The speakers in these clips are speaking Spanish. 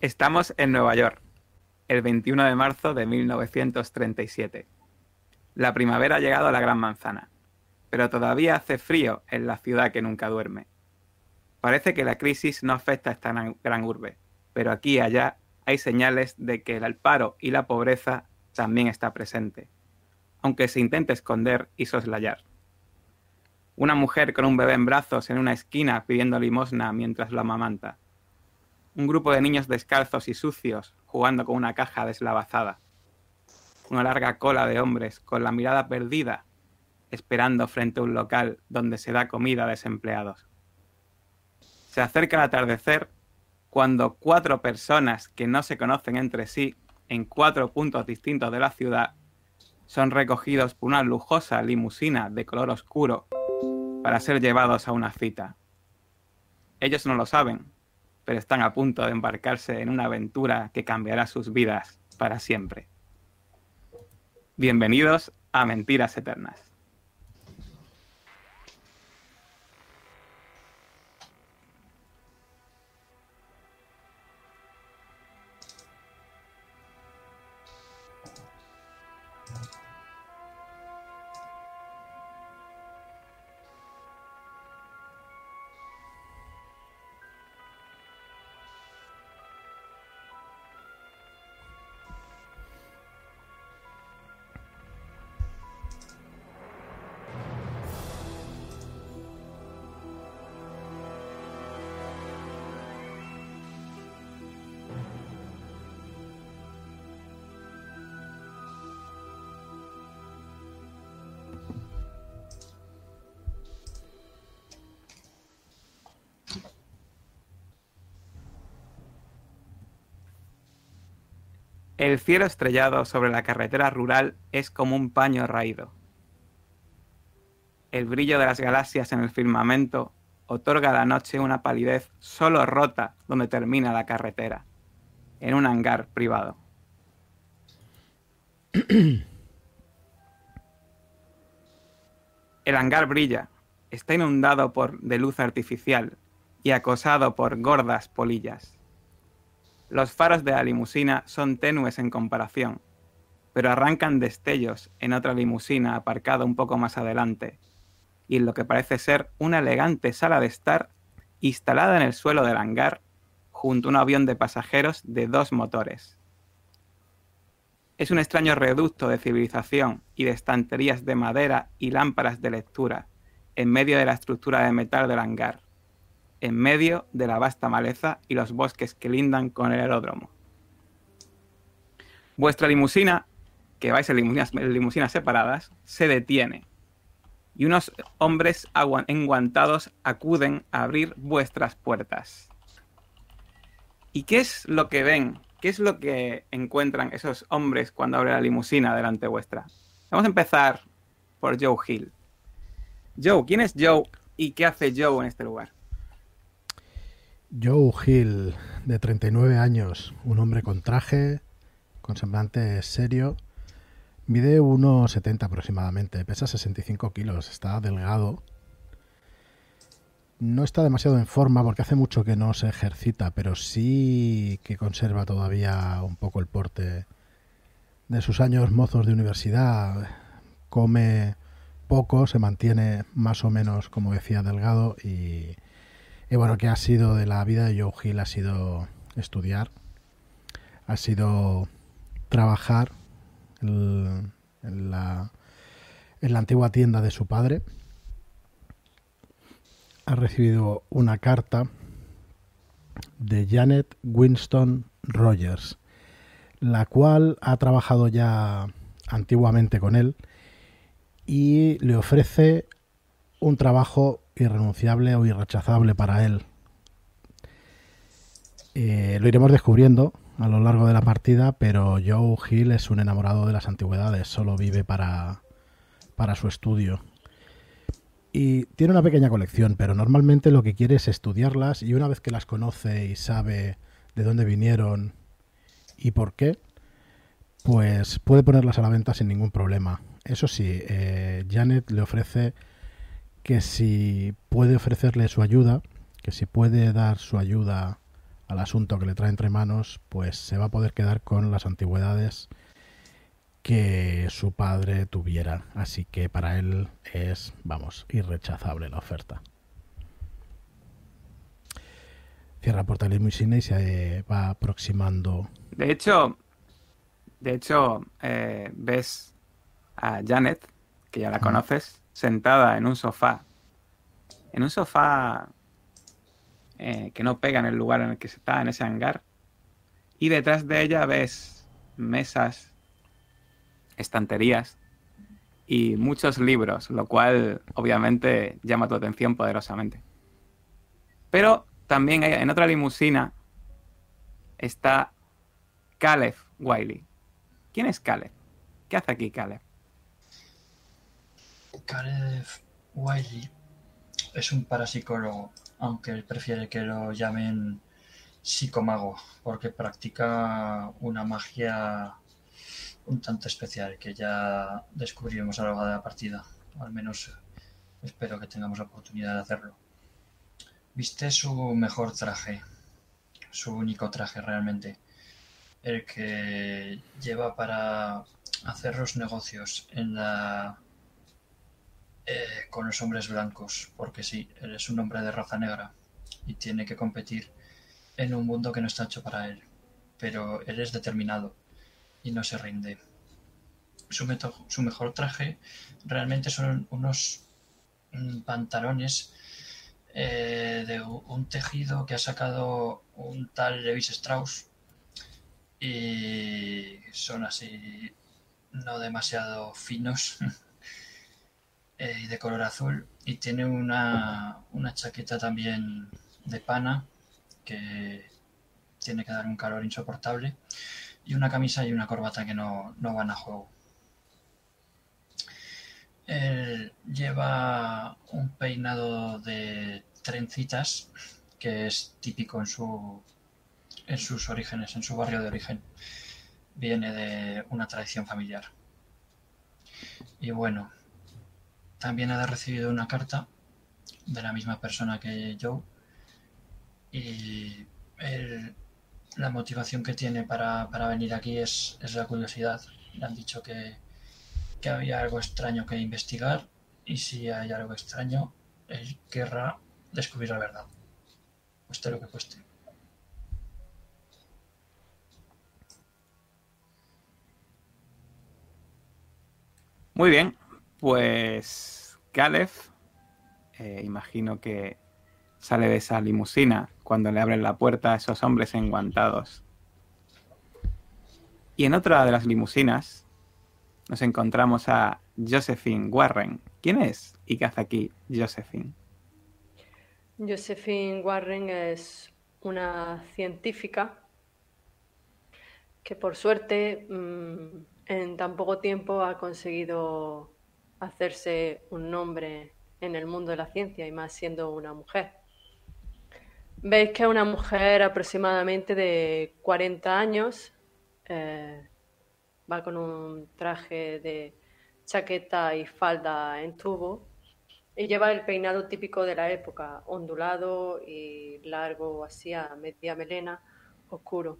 Estamos en Nueva York, el 21 de marzo de 1937. La primavera ha llegado a la Gran Manzana, pero todavía hace frío en la ciudad que nunca duerme. Parece que la crisis no afecta a esta gran urbe, pero aquí y allá hay señales de que el paro y la pobreza también está presente, aunque se intente esconder y soslayar. Una mujer con un bebé en brazos en una esquina pidiendo limosna mientras lo amamanta un grupo de niños descalzos y sucios jugando con una caja deslavazada. Una larga cola de hombres con la mirada perdida, esperando frente a un local donde se da comida a desempleados. Se acerca el atardecer cuando cuatro personas que no se conocen entre sí en cuatro puntos distintos de la ciudad son recogidos por una lujosa limusina de color oscuro para ser llevados a una cita. Ellos no lo saben, pero están a punto de embarcarse en una aventura que cambiará sus vidas para siempre. Bienvenidos a Mentiras Eternas. El cielo estrellado sobre la carretera rural es como un paño raído. El brillo de las galaxias en el firmamento otorga a la noche una palidez solo rota donde termina la carretera, en un hangar privado. El hangar brilla, está inundado por de luz artificial y acosado por gordas polillas. Los faros de la limusina son tenues en comparación, pero arrancan destellos en otra limusina aparcada un poco más adelante, y en lo que parece ser una elegante sala de estar instalada en el suelo del hangar junto a un avión de pasajeros de dos motores. Es un extraño reducto de civilización y de estanterías de madera y lámparas de lectura en medio de la estructura de metal del hangar en medio de la vasta maleza y los bosques que lindan con el aeródromo. Vuestra limusina, que vais en limusinas, separadas, se detiene y unos hombres enguantados acuden a abrir vuestras puertas. ¿Y qué es lo que ven? ¿Qué es lo que encuentran esos hombres cuando abre la limusina delante vuestra? Vamos a empezar por Joe Hill. Joe, ¿quién es Joe y qué hace Joe en este lugar? Joe Hill, de 39 años, un hombre con traje, con semblante serio, mide 1,70 aproximadamente, pesa 65 kilos, está delgado. No está demasiado en forma porque hace mucho que no se ejercita, pero sí que conserva todavía un poco el porte de sus años mozos de universidad. Come poco, se mantiene más o menos, como decía, delgado y y bueno, ¿qué ha sido de la vida de Joe Hill? Ha sido estudiar, ha sido trabajar en, en la antigua tienda de su padre. Ha recibido una carta de Janet Winston Rogers, la cual ha trabajado ya antiguamente con él y le ofrece un trabajo irrenunciable o irrechazable para él. Eh, lo iremos descubriendo a lo largo de la partida, pero Joe Hill es un enamorado de las antigüedades, solo vive para, para su estudio. Y tiene una pequeña colección, pero normalmente lo que quiere es estudiarlas y una vez que las conoce y sabe de dónde vinieron y por qué, pues puede ponerlas a la venta sin ningún problema. Eso sí, eh, Janet le ofrece que si puede ofrecerle su ayuda, que si puede dar su ayuda al asunto que le trae entre manos, pues se va a poder quedar con las antigüedades que su padre tuviera. Así que para él es, vamos, irrechazable la oferta. Cierra puerta de limusina y se va aproximando. De hecho, de hecho, eh, ves a Janet, que ya la conoces, sentada en un sofá. En un sofá eh, que no pega en el lugar en el que está, en ese hangar. Y detrás de ella ves mesas, estanterías y muchos libros, lo cual obviamente llama tu atención poderosamente. Pero también en otra limusina está Caleb Wiley. ¿Quién es Caleb? ¿Qué hace aquí Caleb? Caleb Wiley es un parapsicólogo, aunque él prefiere que lo llamen psicomago, porque practica una magia un tanto especial que ya descubriremos a lo largo de la partida. al menos espero que tengamos la oportunidad de hacerlo. Viste su mejor traje, su único traje realmente, el que lleva para hacer los negocios en la eh, con los hombres blancos, porque sí, él es un hombre de raza negra y tiene que competir en un mundo que no está hecho para él, pero él es determinado y no se rinde. Su, su mejor traje realmente son unos mm, pantalones eh, de un tejido que ha sacado un tal Levis Strauss y son así no demasiado finos eh, de color azul y tiene una, una chaqueta también de pana que tiene que dar un calor insoportable y una camisa y una corbata que no, no van a juego. Él lleva un peinado de trencitas que es típico en, su, en sus orígenes, en su barrio de origen. Viene de una tradición familiar. Y bueno, también ha recibido una carta de la misma persona que Joe. Y la motivación que tiene para, venir aquí es, es la curiosidad. Le han dicho que, que había algo extraño que investigar y si hay algo extraño, él querrá descubrir la verdad. Cueste lo que cueste. Muy bien, pues Caleb, eh, imagino que sale de esa limusina cuando le abren la puerta a esos hombres enguantados. Y en otra de las limusinas nos encontramos a Josephine Warren. ¿Quién es y qué hace aquí Josephine? Josephine Warren es una científica que por suerte mm, en tan poco tiempo ha conseguido hacerse un nombre en el mundo de la ciencia y más siendo una mujer. Veis que es una mujer aproximadamente de 40 años, eh, va con un traje de chaqueta y falda en tubo y lleva el peinado típico de la época, ondulado y largo, así a media melena, oscuro.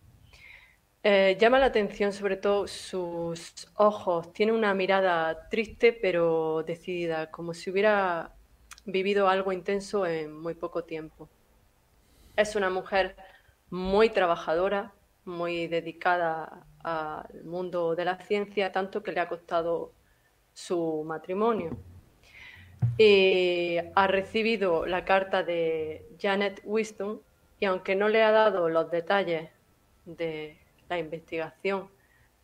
Eh, llama la atención sobre todo sus ojos. Tiene una mirada triste pero decidida, como si hubiera vivido algo intenso en muy poco tiempo. Es una mujer muy trabajadora, muy dedicada al mundo de la ciencia, tanto que le ha costado su matrimonio. Y ha recibido la carta de Janet Winston y aunque no le ha dado los detalles de la investigación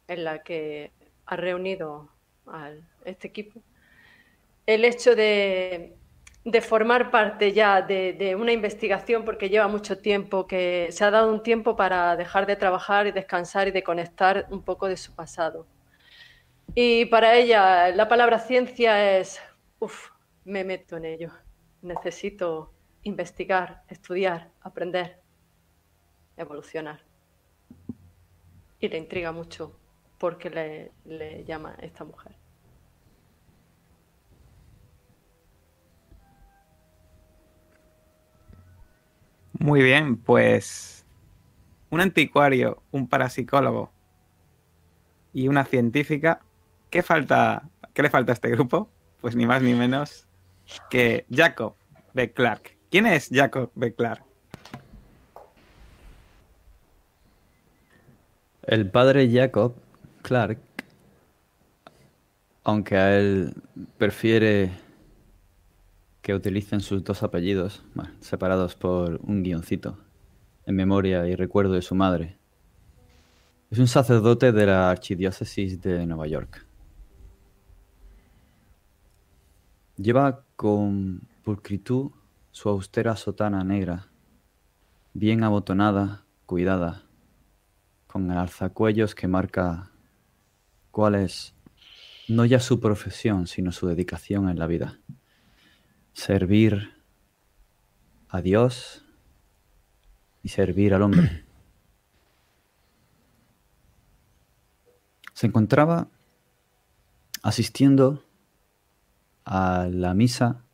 en la que ha reunido a este equipo, el hecho de, formar parte ya de, una investigación, porque lleva mucho tiempo, que se ha dado un tiempo para dejar de trabajar y descansar y de conectar un poco de su pasado. Y para ella la palabra ciencia es, uff, me meto en ello. Necesito investigar, estudiar, aprender, evolucionar y le intriga mucho porque le, llama esta mujer. Muy bien, pues un anticuario, un parapsicólogo y una científica, ¿qué, falta, ¿qué le falta a este grupo? Pues ni más ni menos que Jacob B. Clark. ¿Quién es Jacob B. Clark? El padre Jacob Clark, aunque a él prefiere que utilicen sus dos apellidos, bueno, separados por un guioncito, en memoria y recuerdo de su madre, es un sacerdote de la Archidiócesis de Nueva York. Lleva con pulcritud su austera sotana negra, bien abotonada, cuidada, con el alzacuellos que marca cuál es no ya su profesión, sino su dedicación en la vida. Servir a Dios y servir al hombre. Se encontraba asistiendo a la misa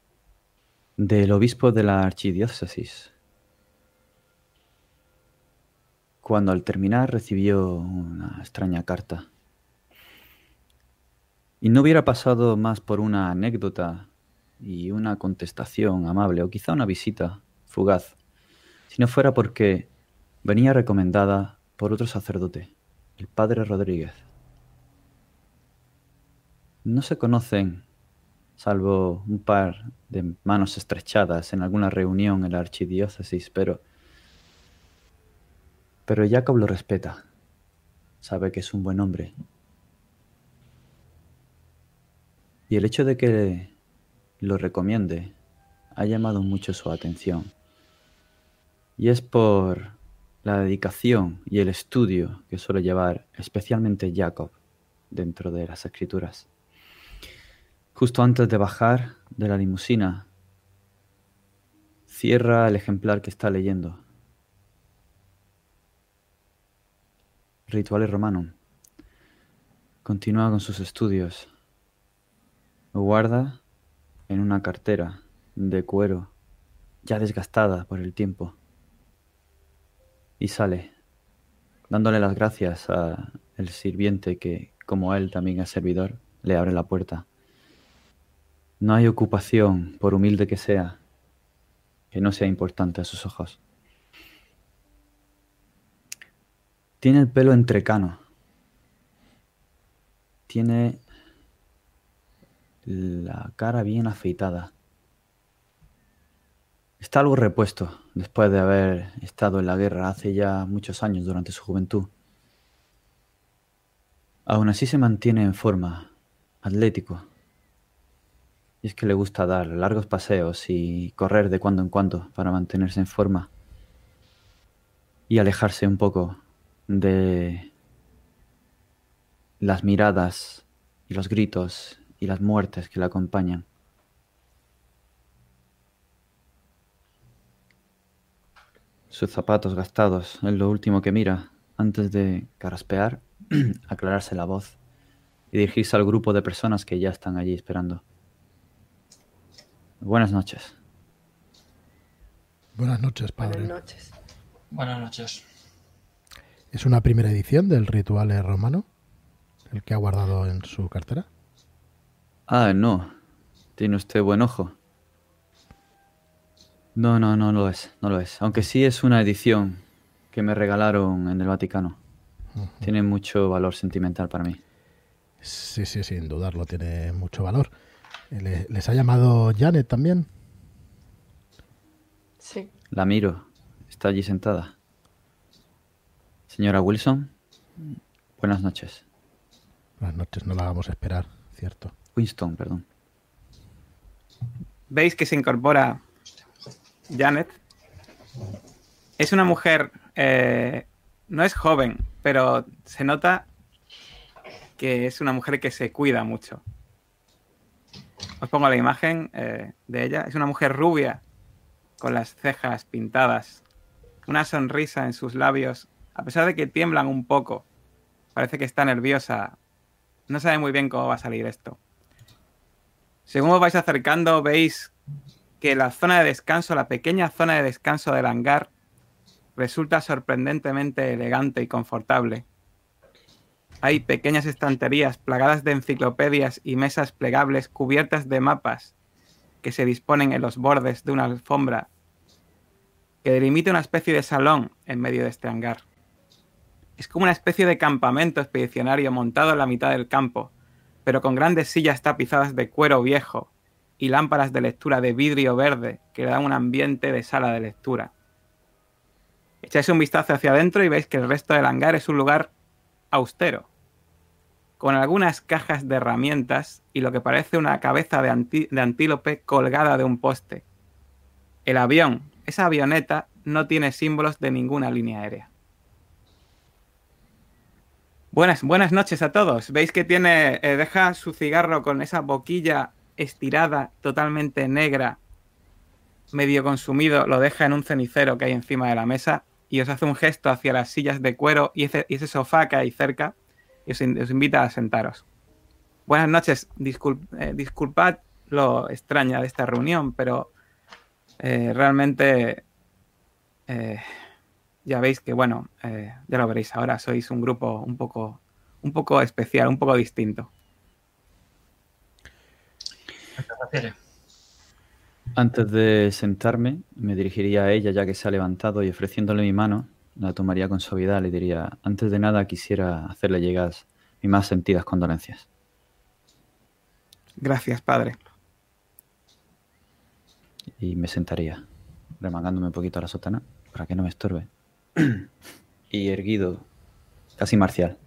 del obispo de la archidiócesis cuando al terminar recibió una extraña carta. Y no hubiera pasado más por una anécdota y una contestación amable o quizá una visita fugaz, si no fuera porque venía recomendada por otro sacerdote, el padre Rodríguez. No se conocen, salvo un par de manos estrechadas en alguna reunión en la archidiócesis, pero pero Jacob lo respeta. Sabe que es un buen hombre. Y el hecho de que lo recomiende ha llamado mucho su atención. Y es por la dedicación y el estudio que suele llevar especialmente Jacob dentro de las escrituras. Justo antes de bajar de la limusina, cierra el ejemplar que está leyendo Rituales Romanum. Continúa con sus estudios. Lo guarda en una cartera de cuero ya desgastada por el tiempo y sale dándole las gracias a el sirviente que como él también es servidor le abre la puerta. No hay ocupación, por humilde que sea, que no sea importante a sus ojos. Tiene el pelo entrecano. Tiene la cara bien afeitada. Está algo repuesto después de haber estado en la guerra hace ya muchos años durante su juventud. Aún así se mantiene en forma, atlético. Y es que le gusta dar largos paseos y correr de cuando en cuando para mantenerse en forma y alejarse un poco de las miradas y los gritos y las muertes que le acompañan. Sus zapatos gastados es lo último que mira antes de caraspear, aclararse la voz y dirigirse al grupo de personas que ya están allí esperando. Buenas noches. Buenas noches, padre. Buenas noches. Buenas noches. ¿Es una primera edición del ritual romano? ¿El que ha guardado en su cartera? Ah, no. Tiene usted buen ojo. No, no, no lo es, no lo es. Aunque sí es una edición que me regalaron en el Vaticano. Tiene mucho valor sentimental para mí. Sí, sí, sin dudarlo, tiene mucho valor. Le- ¿Les ha llamado Janet también? Sí. La miro. Está allí sentada. Señora Wilson, buenas noches. Buenas noches, no la hagamos esperar, cierto. Winston, perdón. Veis que se incorpora Janet. Es una mujer, eh, no es joven, pero se nota que es una mujer que se cuida mucho. Os pongo la imagen eh, de ella. Es una mujer rubia, con las cejas pintadas, una sonrisa en sus labios, a pesar de que tiemblan un poco. Parece que está nerviosa. No sabe muy bien cómo va a salir esto. Según os vais acercando, veis que la zona de descanso, la pequeña zona de descanso del hangar, resulta sorprendentemente elegante y confortable. Hay pequeñas estanterías plagadas de enciclopedias y mesas plegables cubiertas de mapas que se disponen en los bordes de una alfombra que delimita una especie de salón en medio de este hangar. Es como una especie de campamento expedicionario montado en la mitad del campo, pero con grandes sillas tapizadas de cuero viejo y lámparas de lectura de vidrio verde que le dan un ambiente de sala de lectura. Echáis un vistazo hacia adentro y veis que el resto del hangar es un lugar austero, con algunas cajas de herramientas y lo que parece una cabeza de, de antílope colgada de un poste. El avión, esa avioneta, no tiene símbolos de ninguna línea aérea. Buenas, buenas noches a todos. Veis que tiene, eh, deja su cigarro con esa boquilla estirada, totalmente negra, medio consumido, lo deja en un cenicero que hay encima de la mesa y os hace un gesto hacia las sillas de cuero y ese, y sofá que hay cerca y os, invita a sentaros. Buenas noches, eh, disculpad lo extraña de esta reunión, pero eh, realmente ya veis que, bueno, eh, ya lo veréis ahora, sois un grupo un poco, un poco especial, un poco distinto. Antes de sentarme, me dirigiría a ella ya que se ha levantado y ofreciéndole mi mano, la tomaría con suavidad. Le diría, antes de nada quisiera hacerle llegar mis más sentidas condolencias. Gracias, padre. Y me sentaría, remangándome un poquito a la sotana para que no me estorbe. Y erguido, casi marcial.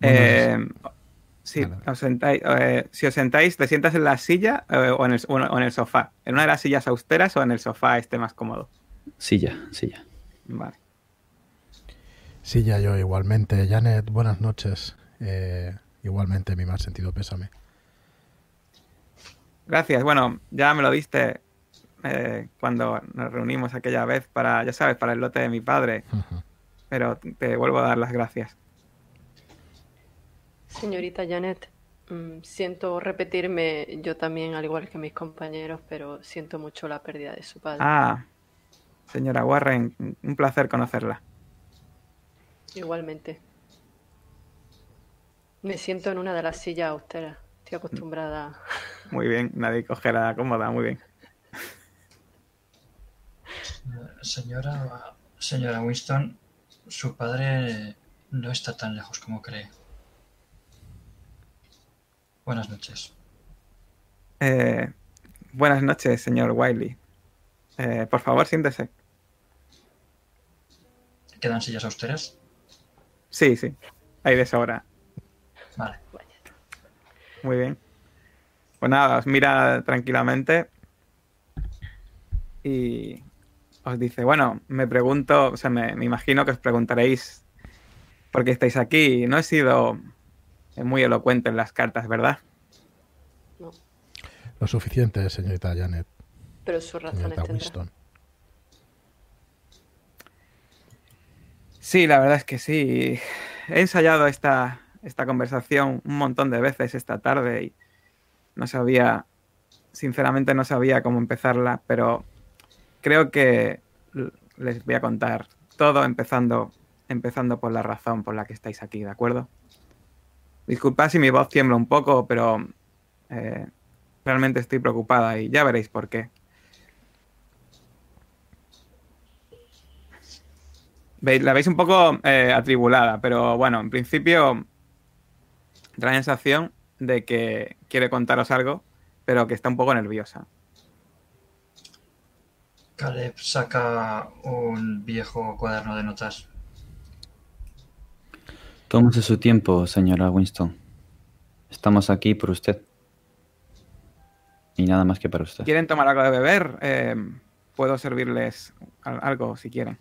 Eh, si, os sentáis, eh, si os sentáis, ¿te sientas en la silla eh, o, en el, o, en el, sofá? ¿En una de las sillas austeras o en el sofá este más cómodo? Silla, silla. Vale. Silla yo igualmente. Janet, buenas noches. Eh, igualmente mi más sentido pésame. Gracias. Bueno, ya me lo diste eh, cuando nos reunimos aquella vez para, ya sabes, para el lote de mi padre. Uh -huh. Pero te vuelvo a dar las gracias. Señorita Janet, mmm, siento repetirme yo también, al igual que mis compañeros, pero siento mucho la pérdida de su padre. Ah, señora Warren, un placer conocerla. Igualmente. Me siento en una de las sillas austeras. Estoy acostumbrada. Muy bien, nadie cogerá cómoda, muy bien. Señora, señora Winston, su padre no está tan lejos como cree. Buenas noches. Eh, buenas noches, señor Wiley. Eh, por favor, siéntese. ¿Quedan sillas austeras? Sí, sí. Hay de sobra. Vale. Muy bien. Pues nada, os mira tranquilamente y os dice, bueno, me pregunto, o sea, me, me imagino que os preguntaréis por qué estáis aquí. No he sido muy elocuente en las cartas, ¿verdad? No. Lo suficiente, señorita Janet. Pero sus razones. Winston. Sí, la verdad es que sí. He ensayado esta, esta conversación un montón de veces esta tarde y no sabía, sinceramente no sabía cómo empezarla, pero creo que les voy a contar todo empezando, empezando por la razón por la que estáis aquí, ¿de acuerdo? Disculpad si mi voz tiembla un poco, pero eh, realmente estoy preocupada y ya veréis por qué. La veis un poco eh, atribulada, pero bueno, en principio da la sensación de que quiere contaros algo, pero que está un poco nerviosa. Caleb saca un viejo cuaderno de notas. Tómese su tiempo, señora Winston. Estamos aquí por usted. Y nada más que para usted. ¿Quieren tomar algo de beber? Eh, puedo servirles algo si quieren.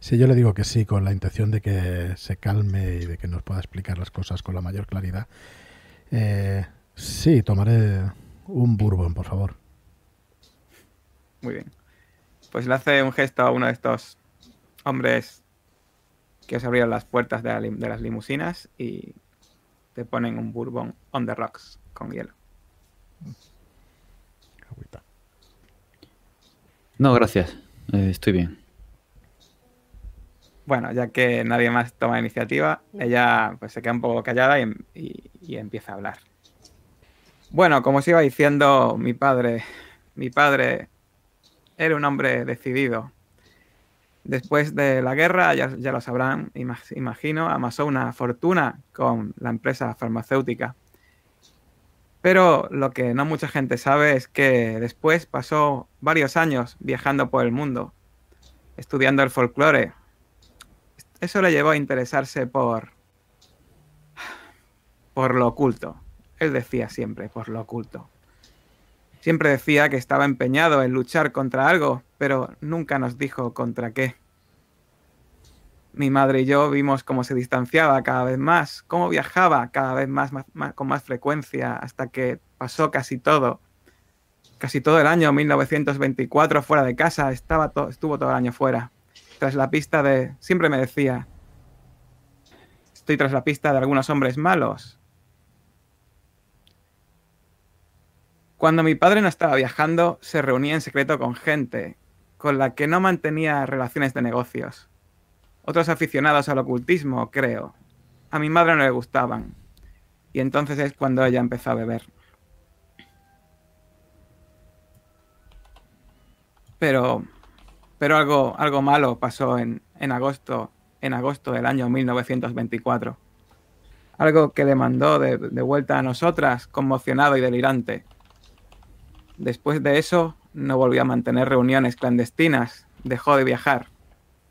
Sí, yo le digo que sí, con la intención de que se calme y de que nos pueda explicar las cosas con la mayor claridad. Eh, sí, tomaré un bourbon, por favor. Muy bien. Pues le hace un gesto a uno de estos hombres que os abrieron las puertas de, la de las limusinas y te ponen un bourbon on the rocks con hielo. Agüita. No, gracias. Eh, estoy bien. Bueno, ya que nadie más toma iniciativa, ella pues se queda un poco callada y, y- y empieza a hablar. Bueno, como os iba diciendo, mi padre, mi padre era un hombre decidido. Después de la guerra, ya, lo sabrán, ima- imagino, amasó una fortuna con la empresa farmacéutica. Pero lo que no mucha gente sabe es que después pasó varios años viajando por el mundo, estudiando el folclore. Eso le llevó a interesarse por por lo oculto. Él decía siempre por lo oculto. Siempre decía que estaba empeñado en luchar contra algo, pero nunca nos dijo contra qué. Mi madre y yo vimos cómo se distanciaba cada vez más, cómo viajaba cada vez más, con más frecuencia, hasta que pasó casi todo. Casi todo el año 1924 fuera de casa, estaba estuvo todo el año fuera. Tras la pista de... Siempre me decía, estoy tras la pista de algunos hombres malos. Cuando mi padre no estaba viajando, se reunía en secreto con gente con la que no mantenía relaciones de negocios. Otros aficionados al ocultismo, creo. A mi madre no le gustaban. Y entonces es cuando ella empezó a beber. Pero, pero algo, algo malo pasó en, en agosto, en agosto del año 1924. Algo que le mandó de, de vuelta a nosotras, conmocionado y delirante. Después de eso, no volvió a mantener reuniones clandestinas, dejó de viajar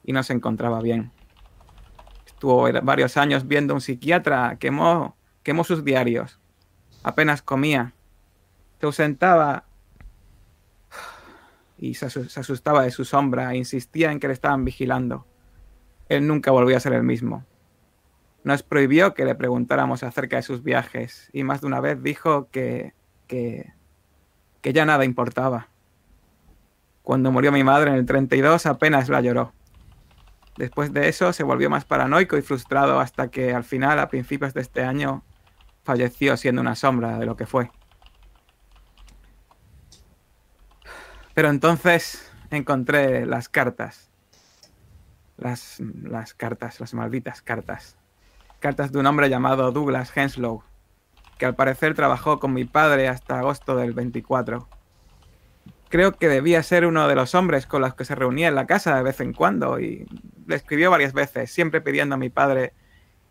y no se encontraba bien. Estuvo varios años viendo a un psiquiatra, quemó, quemó sus diarios, apenas comía, se ausentaba y se, asu- se asustaba de su sombra insistía en que le estaban vigilando. Él nunca volvió a ser el mismo. Nos prohibió que le preguntáramos acerca de sus viajes y más de una vez dijo que, que, que ya nada importaba. Cuando murió mi madre en el 32 apenas la lloró. Después de eso se volvió más paranoico y frustrado hasta que al final, a principios de este año, falleció siendo una sombra de lo que fue. Pero entonces encontré las cartas. Las, las cartas, las malditas cartas. Cartas de un hombre llamado Douglas Henslow, que al parecer trabajó con mi padre hasta agosto del 24. Creo que debía ser uno de los hombres con los que se reunía en la casa de vez en cuando y le escribió varias veces, siempre pidiendo a mi padre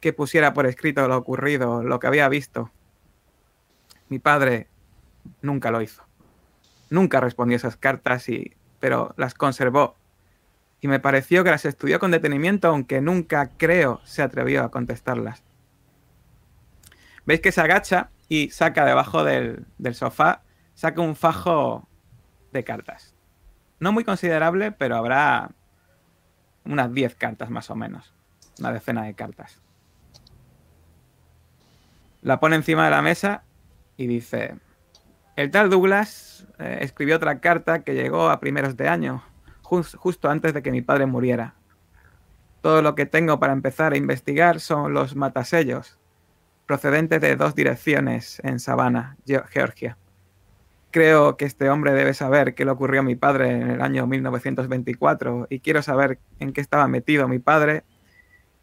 que pusiera por escrito lo ocurrido, lo que había visto. Mi padre nunca lo hizo. Nunca respondió esas cartas, y, pero las conservó. Y me pareció que las estudió con detenimiento, aunque nunca, creo, se atrevió a contestarlas. Veis que se agacha y saca debajo del, del sofá, saca un fajo de cartas. No muy considerable, pero habrá unas 10 cartas más o menos. Una decena de cartas. La pone encima de la mesa y dice, el tal Douglas eh, escribió otra carta que llegó a primeros de año, jus- justo antes de que mi padre muriera. Todo lo que tengo para empezar a investigar son los matasellos, procedentes de dos direcciones en Savannah, Ge- Georgia. Creo que este hombre debe saber qué le ocurrió a mi padre en el año 1924 y quiero saber en qué estaba metido mi padre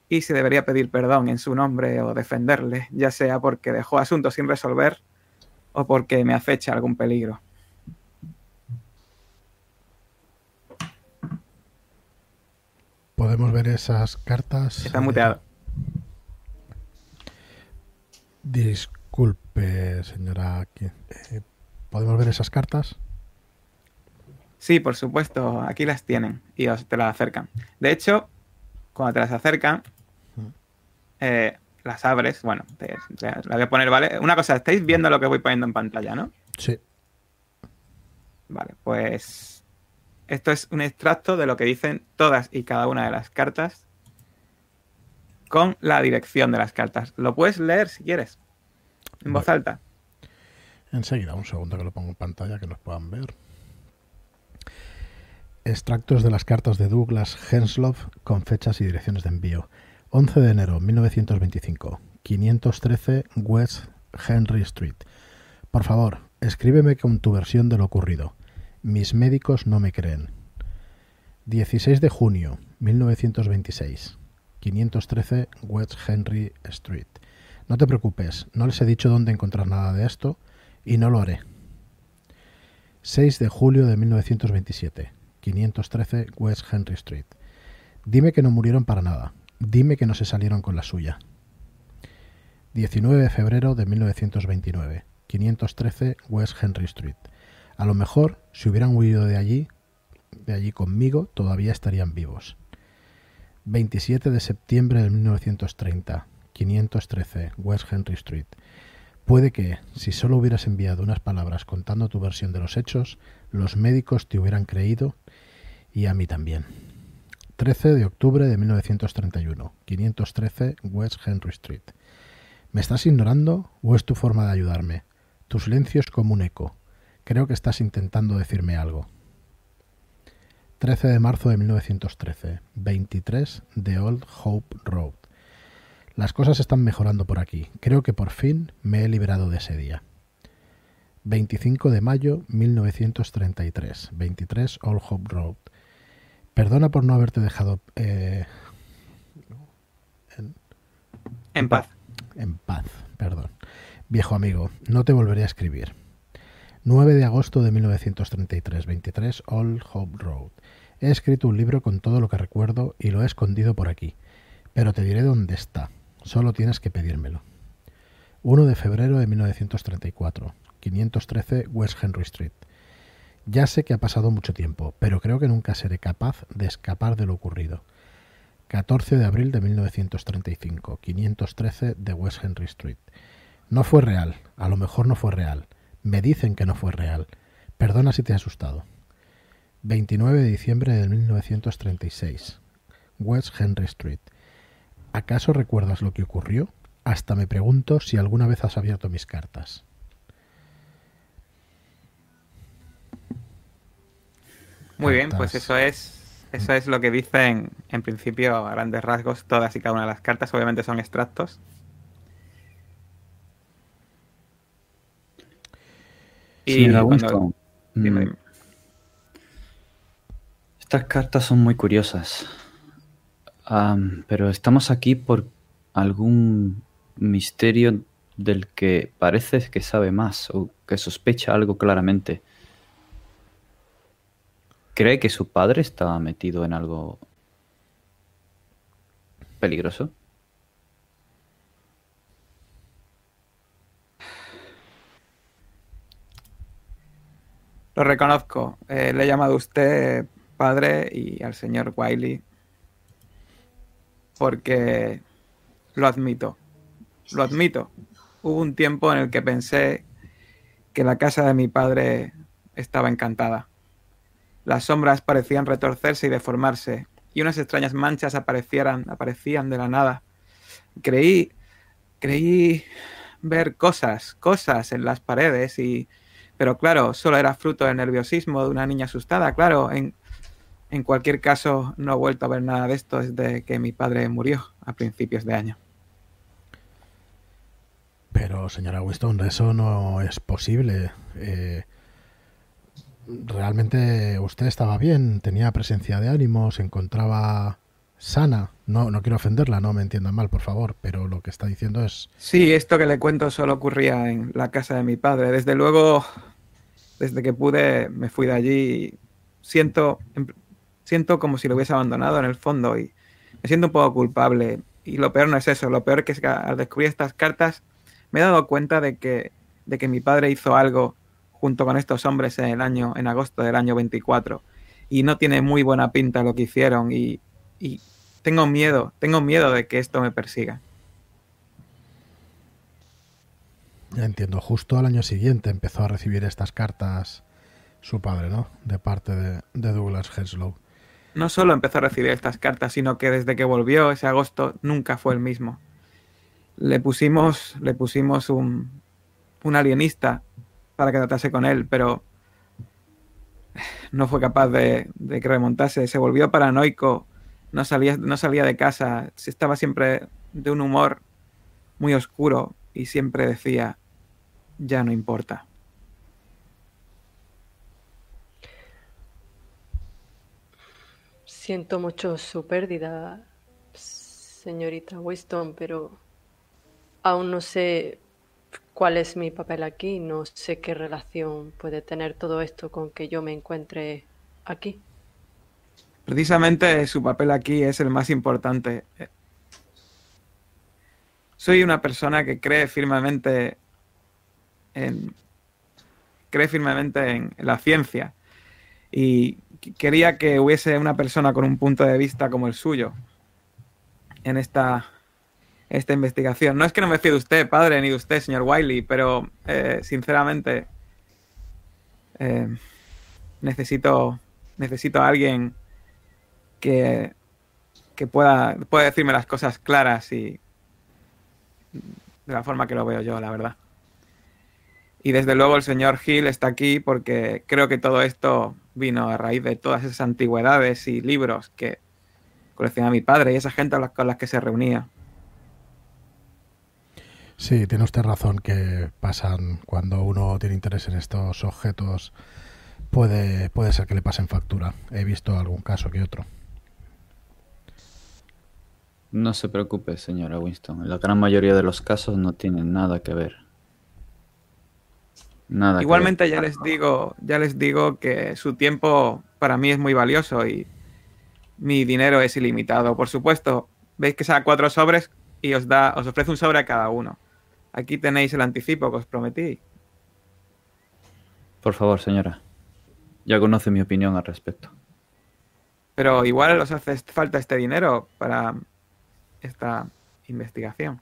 y si debería pedir perdón en su nombre o defenderle, ya sea porque dejó asuntos sin resolver o porque me acecha algún peligro. Podemos ver esas cartas. Está muteado. Disculpe, señora. Eh, ¿Podemos ver esas cartas? Sí, por supuesto, aquí las tienen y os te las acercan. De hecho, cuando te las acercan, eh, las abres. Bueno, te, te las voy a poner, ¿vale? Una cosa, estáis viendo lo que voy poniendo en pantalla, ¿no? Sí. Vale, pues esto es un extracto de lo que dicen todas y cada una de las cartas con la dirección de las cartas. Lo puedes leer si quieres, en voz alta. Enseguida, un segundo que lo pongo en pantalla que nos puedan ver. Extractos de las cartas de Douglas Henslow con fechas y direcciones de envío. 11 de enero 1925, 513 West Henry Street. Por favor, escríbeme con tu versión de lo ocurrido. Mis médicos no me creen. 16 de junio 1926. 513 West Henry Street. No te preocupes, no les he dicho dónde encontrar nada de esto y no lo haré. 6 de julio de 1927. 513 West Henry Street. Dime que no murieron para nada. Dime que no se salieron con la suya. 19 de febrero de 1929. 513 West Henry Street. A lo mejor, si hubieran huido de allí, de allí conmigo, todavía estarían vivos. 27 de septiembre de 1930, 513 West Henry Street. Puede que, si solo hubieras enviado unas palabras contando tu versión de los hechos, los médicos te hubieran creído y a mí también. 13 de octubre de 1931, 513 West Henry Street. ¿Me estás ignorando o es tu forma de ayudarme? Tu silencio es como un eco. Creo que estás intentando decirme algo. 13 de marzo de 1913, 23 de Old Hope Road. Las cosas están mejorando por aquí. Creo que por fin me he liberado de ese día. 25 de mayo 1933, 23 Old Hope Road. Perdona por no haberte dejado eh, en, en paz. En paz, perdón. Viejo amigo, no te volveré a escribir. 9 de agosto de 1933, 23 Old Hope Road. He escrito un libro con todo lo que recuerdo y lo he escondido por aquí, pero te diré dónde está. Solo tienes que pedírmelo. 1 de febrero de 1934, 513 West Henry Street. Ya sé que ha pasado mucho tiempo, pero creo que nunca seré capaz de escapar de lo ocurrido. 14 de abril de 1935, 513 de West Henry Street. No fue real, a lo mejor no fue real. Me dicen que no fue real. Perdona si te he asustado. 29 de diciembre de 1936, West Henry Street. ¿Acaso recuerdas lo que ocurrió? Hasta me pregunto si alguna vez has abierto mis cartas. Muy bien, pues eso es eso es lo que dicen en principio a grandes rasgos todas y cada una de las cartas. Obviamente son extractos. Y cuando... Mm. Estas cartas son muy curiosas. pero estamos aquí por algún misterio del que parece que sabe más o que sospecha algo claramente. ¿Cree que su padre estaba metido en algo peligroso? Lo reconozco. Eh, le he llamado a usted padre y al señor Wiley porque lo admito. Lo admito. Hubo un tiempo en el que pensé que la casa de mi padre estaba encantada. Las sombras parecían retorcerse y deformarse, y unas extrañas manchas aparecieran, aparecían de la nada. Creí, creí ver cosas, cosas en las paredes y... Pero claro, solo era fruto del nerviosismo de una niña asustada. Claro, en, en cualquier caso, no he vuelto a ver nada de esto desde que mi padre murió a principios de año. Pero, señora Winston, eso no es posible. Eh, realmente usted estaba bien, tenía presencia de ánimo, se encontraba sana. No, no quiero ofenderla, no me entiendan mal, por favor, pero lo que está diciendo es... Sí, esto que le cuento solo ocurría en la casa de mi padre. Desde luego, desde que pude, me fui de allí. Siento, siento como si lo hubiese abandonado en el fondo y me siento un poco culpable. Y lo peor no es eso, lo peor es que al descubrir estas cartas me he dado cuenta de que, de que mi padre hizo algo junto con estos hombres en el año, en agosto del año 24. Y no tiene muy buena pinta lo que hicieron y, y tengo miedo, tengo miedo de que esto me persiga. Ya entiendo, justo al año siguiente empezó a recibir estas cartas su padre, ¿no? De parte de, de Douglas Henslow. No solo empezó a recibir estas cartas, sino que desde que volvió ese agosto nunca fue el mismo. Le pusimos, le pusimos un, un alienista para que tratase con él, pero no fue capaz de, que remontase. Se volvió paranoico, no salía, no salía de casa, estaba siempre de un humor muy oscuro y siempre decía, ya no importa. Siento mucho su pérdida, señorita Winston, pero aún no sé cuál es mi papel aquí, no sé qué relación puede tener todo esto con que yo me encuentre aquí. Precisamente su papel aquí es el más importante. Soy una persona que cree firmemente en cree firmemente en la ciencia y quería que hubiese una persona con un punto de vista como el suyo en esta, esta investigación. No es que no me fíe de usted, padre, ni de usted, señor Wiley, pero eh, sinceramente eh, necesito, necesito a alguien que, pueda decirme las cosas claras y de la forma que lo veo yo, la verdad. Y desde luego el señor Hill está aquí porque creo que todo esto vino a raíz de todas esas antigüedades y libros que coleccionaba mi padre y esa gente con las que se reunía. Sí, tiene usted razón que pasan cuando uno tiene interés en estos objetos, puede, puede ser que le pasen factura. He visto algún caso que otro. No se preocupe, señora Winston. La gran mayoría de los casos no tienen nada que ver. Igualmente ya les digo, ya les digo que su tiempo para mí es muy valioso y mi dinero es ilimitado. Por supuesto, veis que saca cuatro sobres y os da, os ofrece un sobre a cada uno. Aquí tenéis el anticipo que os prometí. Por favor, señora. Ya conoce mi opinión al respecto. Pero igual os hace falta este dinero para esta investigación.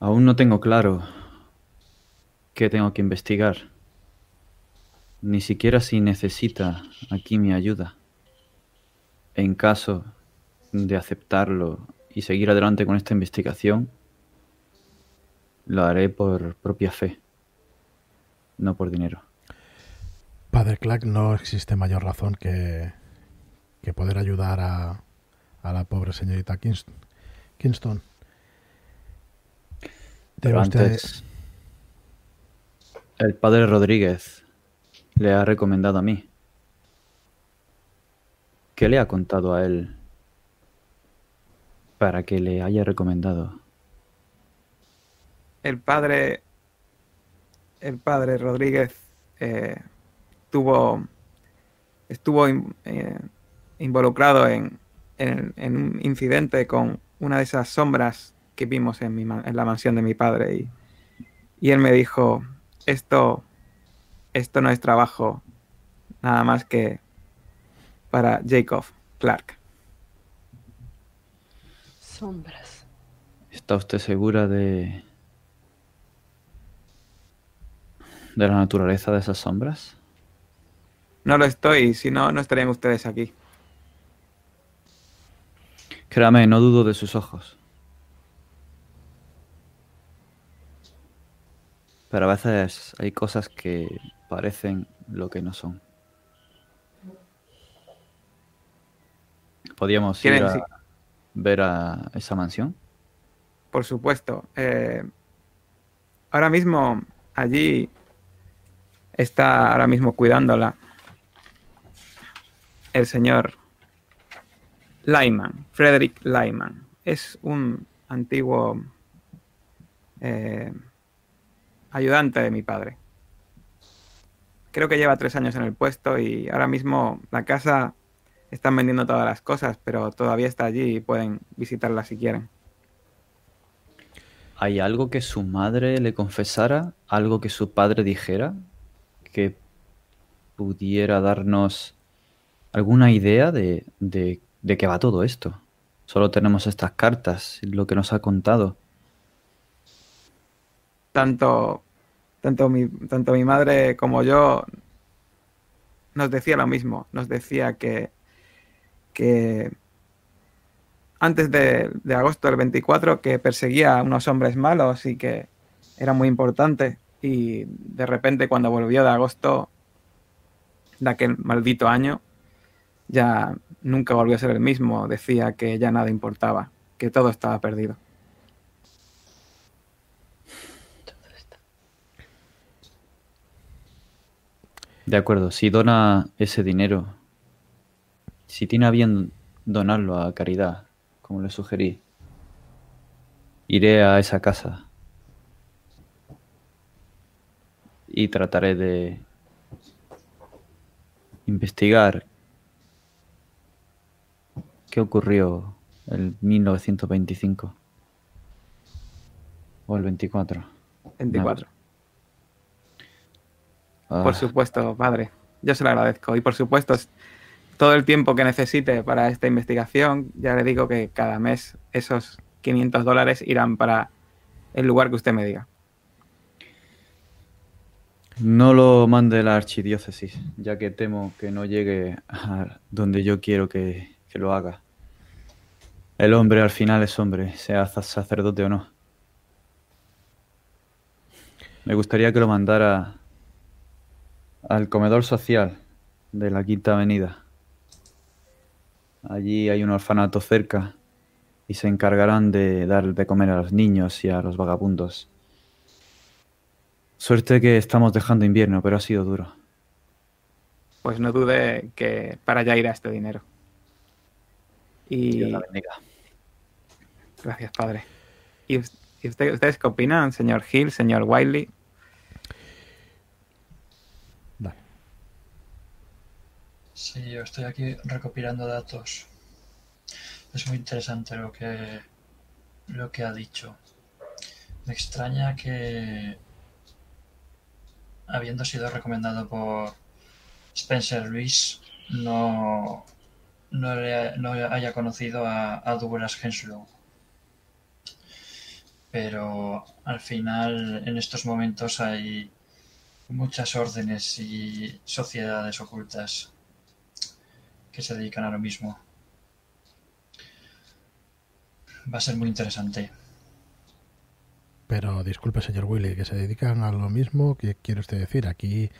Aún no tengo claro ¿Qué tengo que investigar? Ni siquiera si necesita aquí mi ayuda. En caso de aceptarlo y seguir adelante con esta investigación, lo haré por propia fe, no por dinero. Padre Clark, no existe mayor razón que, que poder ayudar a, a la pobre señorita Kingston. Pero antes, el padre Rodríguez le ha recomendado a mí. ¿Qué le ha contado a él para que le haya recomendado? El padre, el padre Rodríguez eh, tuvo, estuvo eh, involucrado en, un incidente con una de esas sombras que vimos en, en la mansión de mi padre y, y él me dijo, esto, esto no es trabajo nada más que para Jacob Clark. Sombras. ¿Está usted segura de de la naturaleza de esas sombras? No lo estoy, si no, no estarían ustedes aquí. Créame, no dudo de sus ojos. Pero a veces hay cosas que parecen lo que no son. ¿Podríamos ir a ver a esa mansión? Por supuesto. Eh, ahora mismo allí está ahora mismo cuidándola el señor Lyman, Frederick Lyman. Es un antiguo eh, ayudante de mi padre. Creo que lleva tres años en el puesto y ahora mismo la casa están vendiendo todas las cosas, pero todavía está allí y pueden visitarla si quieren. ¿Hay algo que su madre le confesara? ¿Algo que su padre dijera? ¿Que pudiera darnos alguna idea de, de, de qué va todo esto? Solo tenemos estas cartas, lo que nos ha contado tanto, tanto, mi, tanto mi madre como yo nos decía lo mismo. Nos decía que, que antes de, agosto del 24 que perseguía a unos hombres malos y que era muy importante. Y de repente cuando volvió de agosto de aquel maldito año, ya nunca volvió a ser el mismo. Decía que ya nada importaba, que todo estaba perdido. De acuerdo, si dona ese dinero, Si tiene a bien donarlo a caridad, como le sugerí, iré a esa casa y trataré de investigar qué ocurrió en 1925 o el 24. 24. Ah, Por supuesto, padre. Yo se lo agradezco. Y por supuesto, todo el tiempo que necesite para esta investigación, ya le digo que cada mes esos 500 dólares irán para el lugar que usted me diga. No lo mande la archidiócesis, ya que temo que no llegue a donde yo quiero que, que lo haga. El hombre al final es hombre, sea sacerdote o no. Me gustaría que lo mandara al comedor social de la Quinta Avenida. Allí hay un orfanato cerca y se encargarán de dar de comer a los niños y a los vagabundos. Suerte que estamos dejando invierno, pero ha sido duro. Pues no dude que para allá irá este dinero. Y Dios la bendiga. gracias, padre. ¿Y, us- y usted- ustedes qué opinan, señor Hill, señor Wiley? Vale. Sí, yo estoy aquí recopilando datos. Es muy interesante lo que lo que ha dicho. Me extraña que habiendo sido recomendado por Spencer Lewis no no, le- no haya conocido a, Douglas Henslow. Pero al final en estos momentos hay muchas órdenes y sociedades ocultas que se dedican a lo mismo. Va a ser muy interesante. Pero disculpe, señor Willy, que se dedican a lo mismo. ¿Qué quiere usted decir? Aquí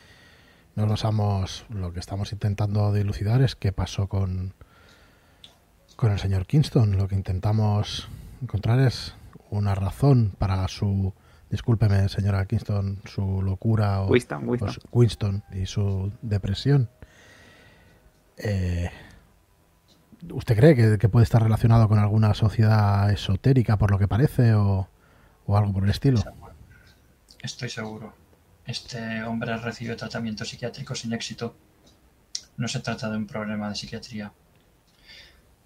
no nos vamos. Lo que estamos intentando dilucidar es qué pasó con, con el señor Kingston. Lo que intentamos encontrar es una razón para su. Discúlpeme, señora Kingston, su locura o, Winston, o Winston. su- Winston y su depresión. Eh, ¿Usted cree que, que puede estar relacionado con alguna sociedad esotérica, por lo que parece, o, o algo por el estilo? Estoy seguro. Este hombre recibe tratamiento psiquiátrico sin éxito. No se trata de un problema de psiquiatría.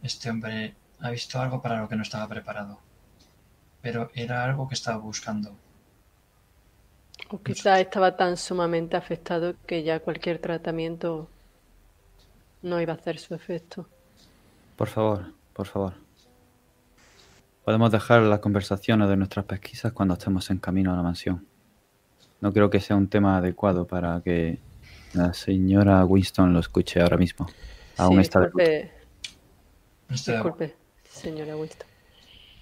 Este hombre ha visto algo para lo que no estaba preparado. Pero era algo que estaba buscando. O quizás estaba tan sumamente afectado que ya cualquier tratamiento no iba a hacer su efecto. Por favor, por favor. Podemos dejar las conversaciones de nuestras pesquisas cuando estemos en camino a la mansión. No creo que sea un tema adecuado para que la señora Winston lo escuche ahora mismo. Aún Sí, está de. Disculpe, señora Winston.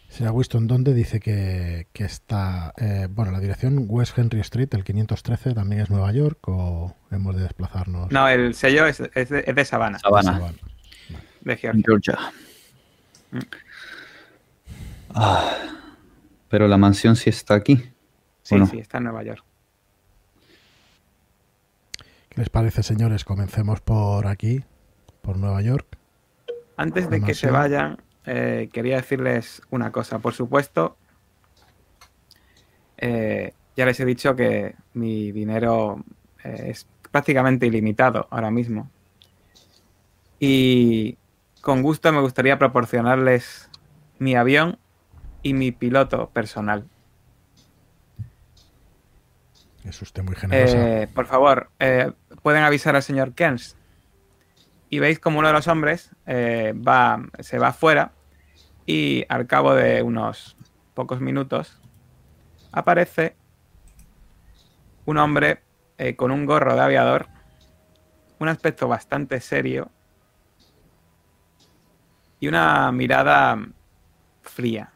Señora Winston, ¿dónde dice que, que está? eh, bueno, la dirección West Henry Street, el 513, también es Nueva York o hemos de desplazarnos? No, el sello es, es de, es de Sabana, Savannah? de Georgia. Georgia. Mm. Ah, pero la mansión sí está aquí. Sí, sí, está en Nueva York. ¿Qué les parece, señores? Comencemos por aquí, por Nueva York. Antes de que se vayan, eh, quería decirles una cosa. Por supuesto, eh, ya les he dicho que mi dinero eh, es prácticamente ilimitado ahora mismo. Y con gusto me gustaría proporcionarles mi avión y mi piloto personal. Es usted muy generosa. Eh, por favor, eh, pueden avisar al señor Kens. Y veis como uno de los hombres eh, va, se va afuera y al cabo de unos pocos minutos aparece un hombre eh, con un gorro de aviador, un aspecto bastante serio y una mirada fría.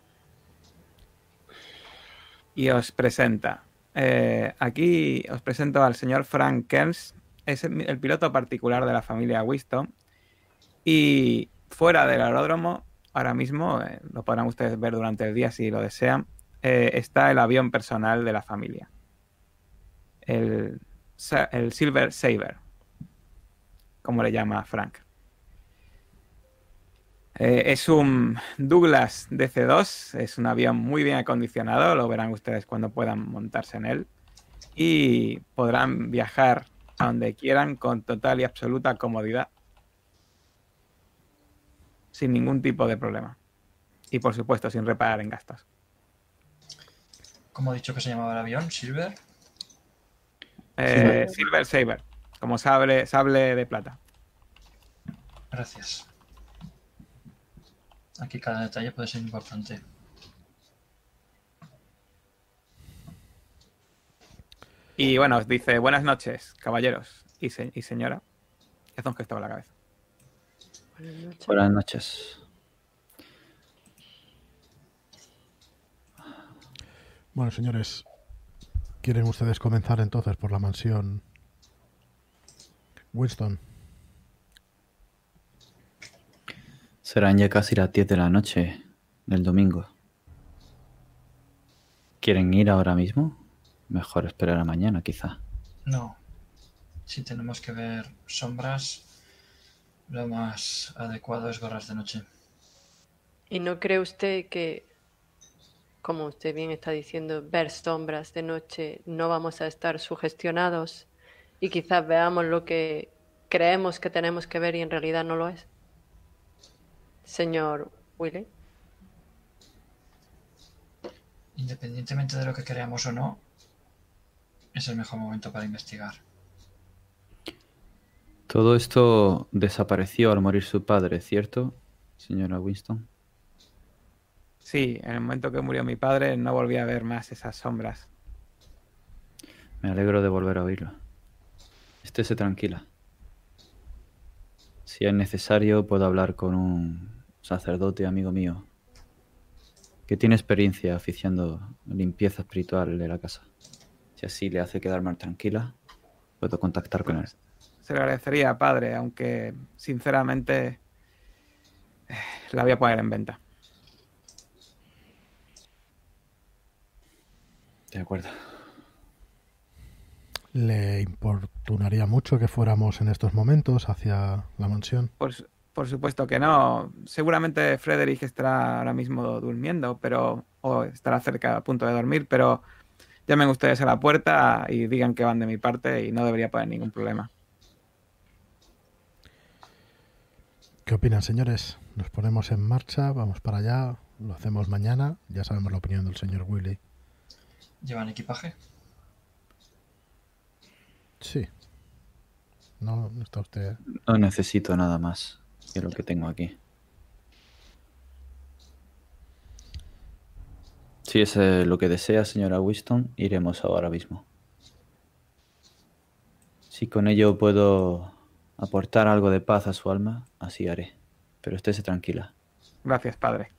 Y os presenta. Eh, aquí os presento al señor Frank Kearns, es el, piloto particular de la familia Winston. Y fuera del aeródromo, ahora mismo, eh, lo podrán ustedes ver durante el día si lo desean, eh, está el avión personal de la familia. El, el Silver Saber, como le llama Frank. Eh, es un Douglas DC-2, es un avión muy bien acondicionado, lo verán ustedes cuando puedan montarse en él. Y podrán viajar a donde quieran con total y absoluta comodidad. Sin ningún tipo de problema. Y por supuesto, sin reparar en gastos. ¿Cómo ha dicho que se llamaba el avión? ¿Silver? Eh, Silver Saber, como sable, sable de plata. Gracias. Aquí cada detalle puede ser importante. Y bueno, os dice buenas noches, caballeros y, se- y señora. Hace un gesto con la cabeza. Buenas noches. Buenas noches. Bueno, señores, ¿quieren ustedes comenzar entonces por la mansión Winston? Serán ya casi las 10 de la noche del domingo. ¿Quieren ir ahora mismo? Mejor esperar a mañana, quizá. No. Si tenemos que ver sombras, lo más adecuado es gorras de noche. ¿Y no cree usted que, como usted bien está diciendo, ver sombras de noche no vamos a estar sugestionados y quizás veamos lo que creemos que tenemos que ver y en realidad no lo es? Señor Willy. Independientemente de lo que creamos o no, es el mejor momento para investigar. Todo esto desapareció al morir su padre, ¿cierto, señora Winston? Sí, en el momento que murió mi padre no volví a ver más esas sombras. Me alegro de volver a oírlo. Estése tranquila. Si es necesario, puedo hablar con un sacerdote amigo mío que tiene experiencia oficiando limpieza espiritual de la casa. Si así le hace quedar más tranquila, puedo contactar con él. Se lo agradecería, padre, aunque sinceramente la voy a poner en venta. De acuerdo. ¿Le importunaría mucho que fuéramos en estos momentos hacia la mansión? Por, por supuesto que no. Seguramente Frederick estará ahora mismo durmiendo, pero o estará cerca a punto de dormir, pero llamen ustedes a la puerta y digan que van de mi parte y no debería poner ningún problema. ¿Qué opinan, señores? Nos ponemos en marcha, vamos para allá, lo hacemos mañana, ya sabemos la opinión del señor Willy. ¿Llevan equipaje? Sí. No, no está usted. No necesito nada más que lo que tengo aquí. Si es eh, lo que desea, señora Winston, iremos ahora mismo. Si con ello puedo aportar algo de paz a su alma, así haré. Pero estése tranquila. Gracias, padre.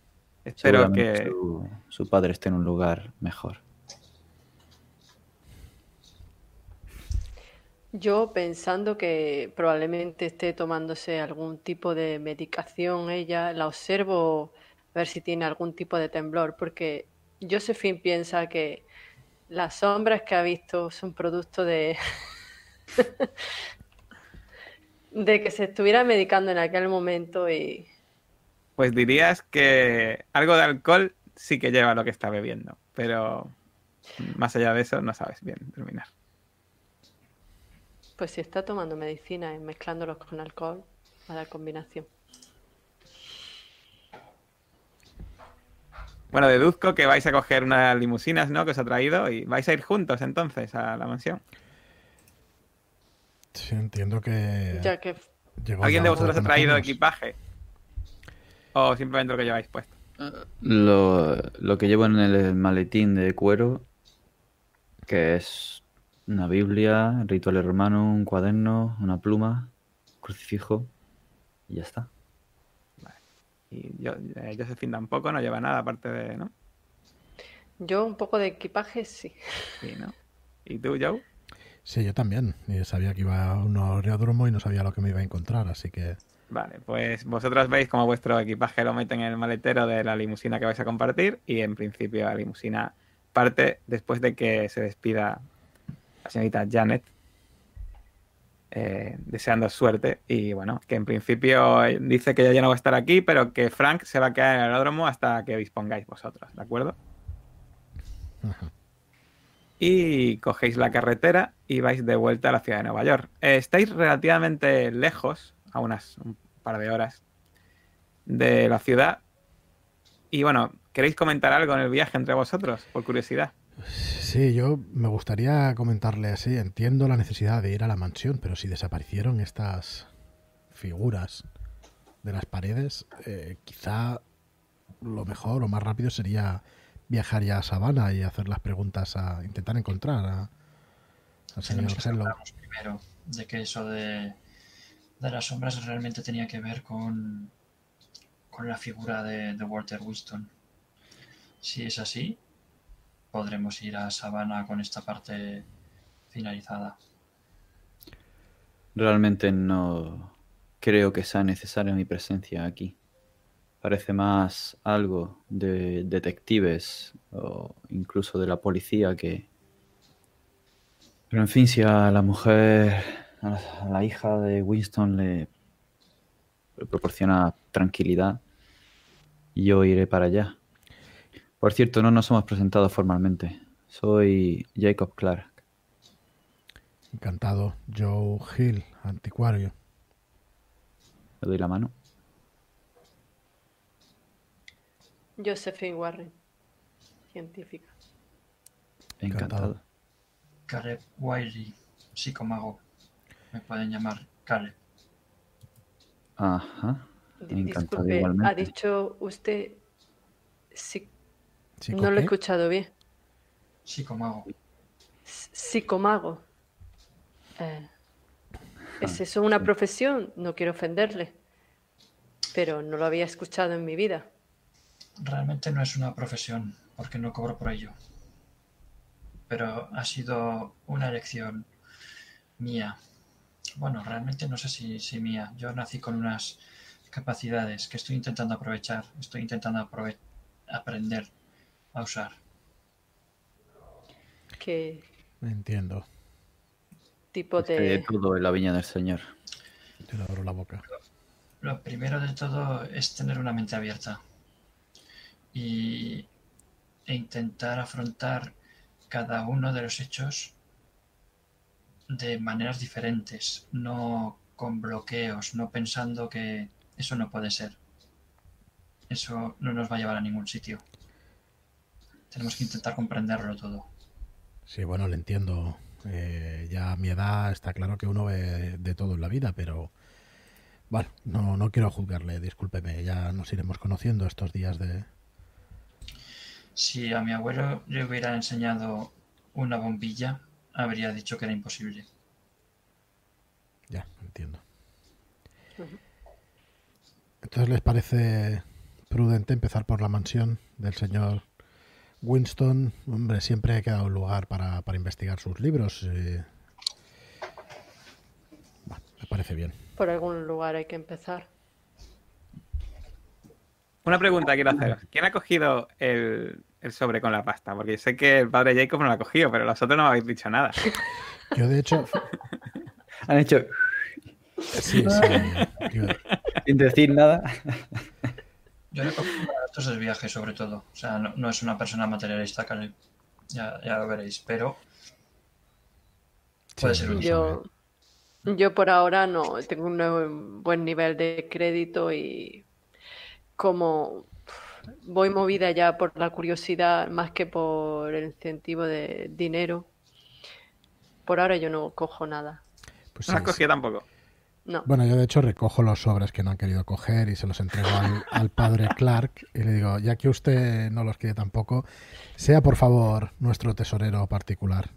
Espero que... su, su padre esté en un lugar mejor. Yo pensando que probablemente esté tomándose algún tipo de medicación, ella la observo a ver si tiene algún tipo de temblor, porque Josephine piensa que las sombras que ha visto son producto de de que se estuviera medicando en aquel momento y Pues dirías que algo de alcohol sí que lleva lo que está bebiendo, pero más allá de eso no sabes bien terminar. pues si está tomando medicina y mezclándolos con alcohol, a la combinación. Bueno, deduzco que vais a coger unas limusinas, ¿no? Que os ha traído y vais a ir juntos entonces a la mansión. Sí, entiendo que. Ya que llegó ¿Alguien de vosotros ha traído equipaje? ¿O simplemente lo que lleváis puesto? Lo, lo que llevo en el maletín de cuero, que es una Biblia, rituales romanos, un cuaderno, una pluma, crucifijo y ya está. Y yo, eh, Josephine tampoco, no lleva nada aparte de, ¿no? yo un poco de equipaje sí. Sí, ¿no? ¿Y tú, Joe? Sí, yo también. Y sabía que iba a un aeródromo y no sabía lo que me iba a encontrar, así que. Vale, pues vosotros veis como vuestro equipaje lo meten en el maletero de la limusina que vais a compartir y en principio la limusina parte después de que se despida la señorita Janet eh, deseando suerte. Y bueno, que en principio eh, dice que ya no va a estar aquí, pero que Frank se va a quedar en el aeródromo hasta que dispongáis vosotros, ¿de acuerdo? Ajá. y cogéis la carretera y vais de vuelta a la ciudad de Nueva York. Eh, estáis relativamente lejos, a unas un par de horas, de la ciudad. Y bueno, ¿queréis comentar algo en el viaje entre vosotros, por curiosidad? Sí, yo me gustaría comentarle así. Entiendo la necesidad de ir a la mansión, pero si desaparecieron estas figuras de las paredes, eh, quizá lo mejor o más rápido sería viajar ya a Sabana y hacer las preguntas a intentar encontrar a, al señor Tenemos que primero de que eso de, de las sombras realmente tenía que ver con, con la figura de, de Walter Winston. Si es así, podremos ir a Sabana con esta parte finalizada. Realmente no creo que sea necesaria mi presencia aquí. Parece más algo de detectives o incluso de la policía que... Pero en fin, si a la mujer, a la, hija de Winston le proporciona tranquilidad, yo iré para allá. Por cierto, no nos hemos presentado formalmente. Soy Jacob Clark. Encantado. Joe Hill, anticuario. Le doy la mano. Josephine Warren, científica. Encantado. Caleb Wiley, psicomago. Me pueden llamar Caleb. Ajá. Encantado Disculpe, ha igualmente. dicho usted... psi- ¿Chico no lo he escuchado bien. Psicomago. Psicomago. Eh, ¿Es Ah, eso una profesión? No quiero ofenderle. Pero no lo había escuchado en mi vida. Realmente no es una profesión, porque no cobro por ello. Pero ha sido una elección mía. Bueno, realmente no sé si, si mía. Yo nací con unas capacidades que estoy intentando aprovechar, estoy intentando aprove- aprender a usar. ¿Qué Entiendo. tipo Es que hay de de... todo en la viña del Señor. Te le abro la boca. Lo primero de todo es tener una mente abierta y, e intentar afrontar cada uno de los hechos de maneras diferentes, no con bloqueos, no pensando que eso no puede ser. Eso no nos va a llevar a ningún sitio. Tenemos que intentar comprenderlo todo. Sí, bueno, le entiendo. Eh, ya a mi edad está claro que uno ve de todo en la vida, pero bueno, no, no quiero juzgarle, discúlpeme, ya nos iremos conociendo estos días de... Si a mi abuelo le hubiera enseñado una bombilla, habría dicho que era imposible. Ya, entiendo. Entonces, ¿les parece prudente empezar por la mansión del señor Winston? Hombre, siempre ha quedado un lugar para, para investigar sus libros. eh. Bueno, me parece bien. Por algún lugar hay que empezar. Una pregunta quiero haceros. ¿Quién ha cogido el, el sobre con la pasta? Porque sé que el padre Jacob no lo ha cogido, pero los otros no me habéis dicho nada. Yo, de hecho, Han hecho sí, sí. yo- sin decir nada. Yo le cogí baratos del viaje, sobre todo. O sea, no, no es una persona materialista. Ya, ya lo veréis, pero Puede sí, ser un- Yo, yo por ahora no tengo un nuevo- buen nivel de crédito y como voy movida ya por la curiosidad más que por el incentivo de dinero, por ahora yo no cojo nada. pues No sí, has cogido tampoco. No. Bueno, yo de hecho recojo los sobres que no han querido coger y se los entrego al, al padre Clark y le digo, ya que usted no los quiere tampoco, sea por favor nuestro tesorero particular.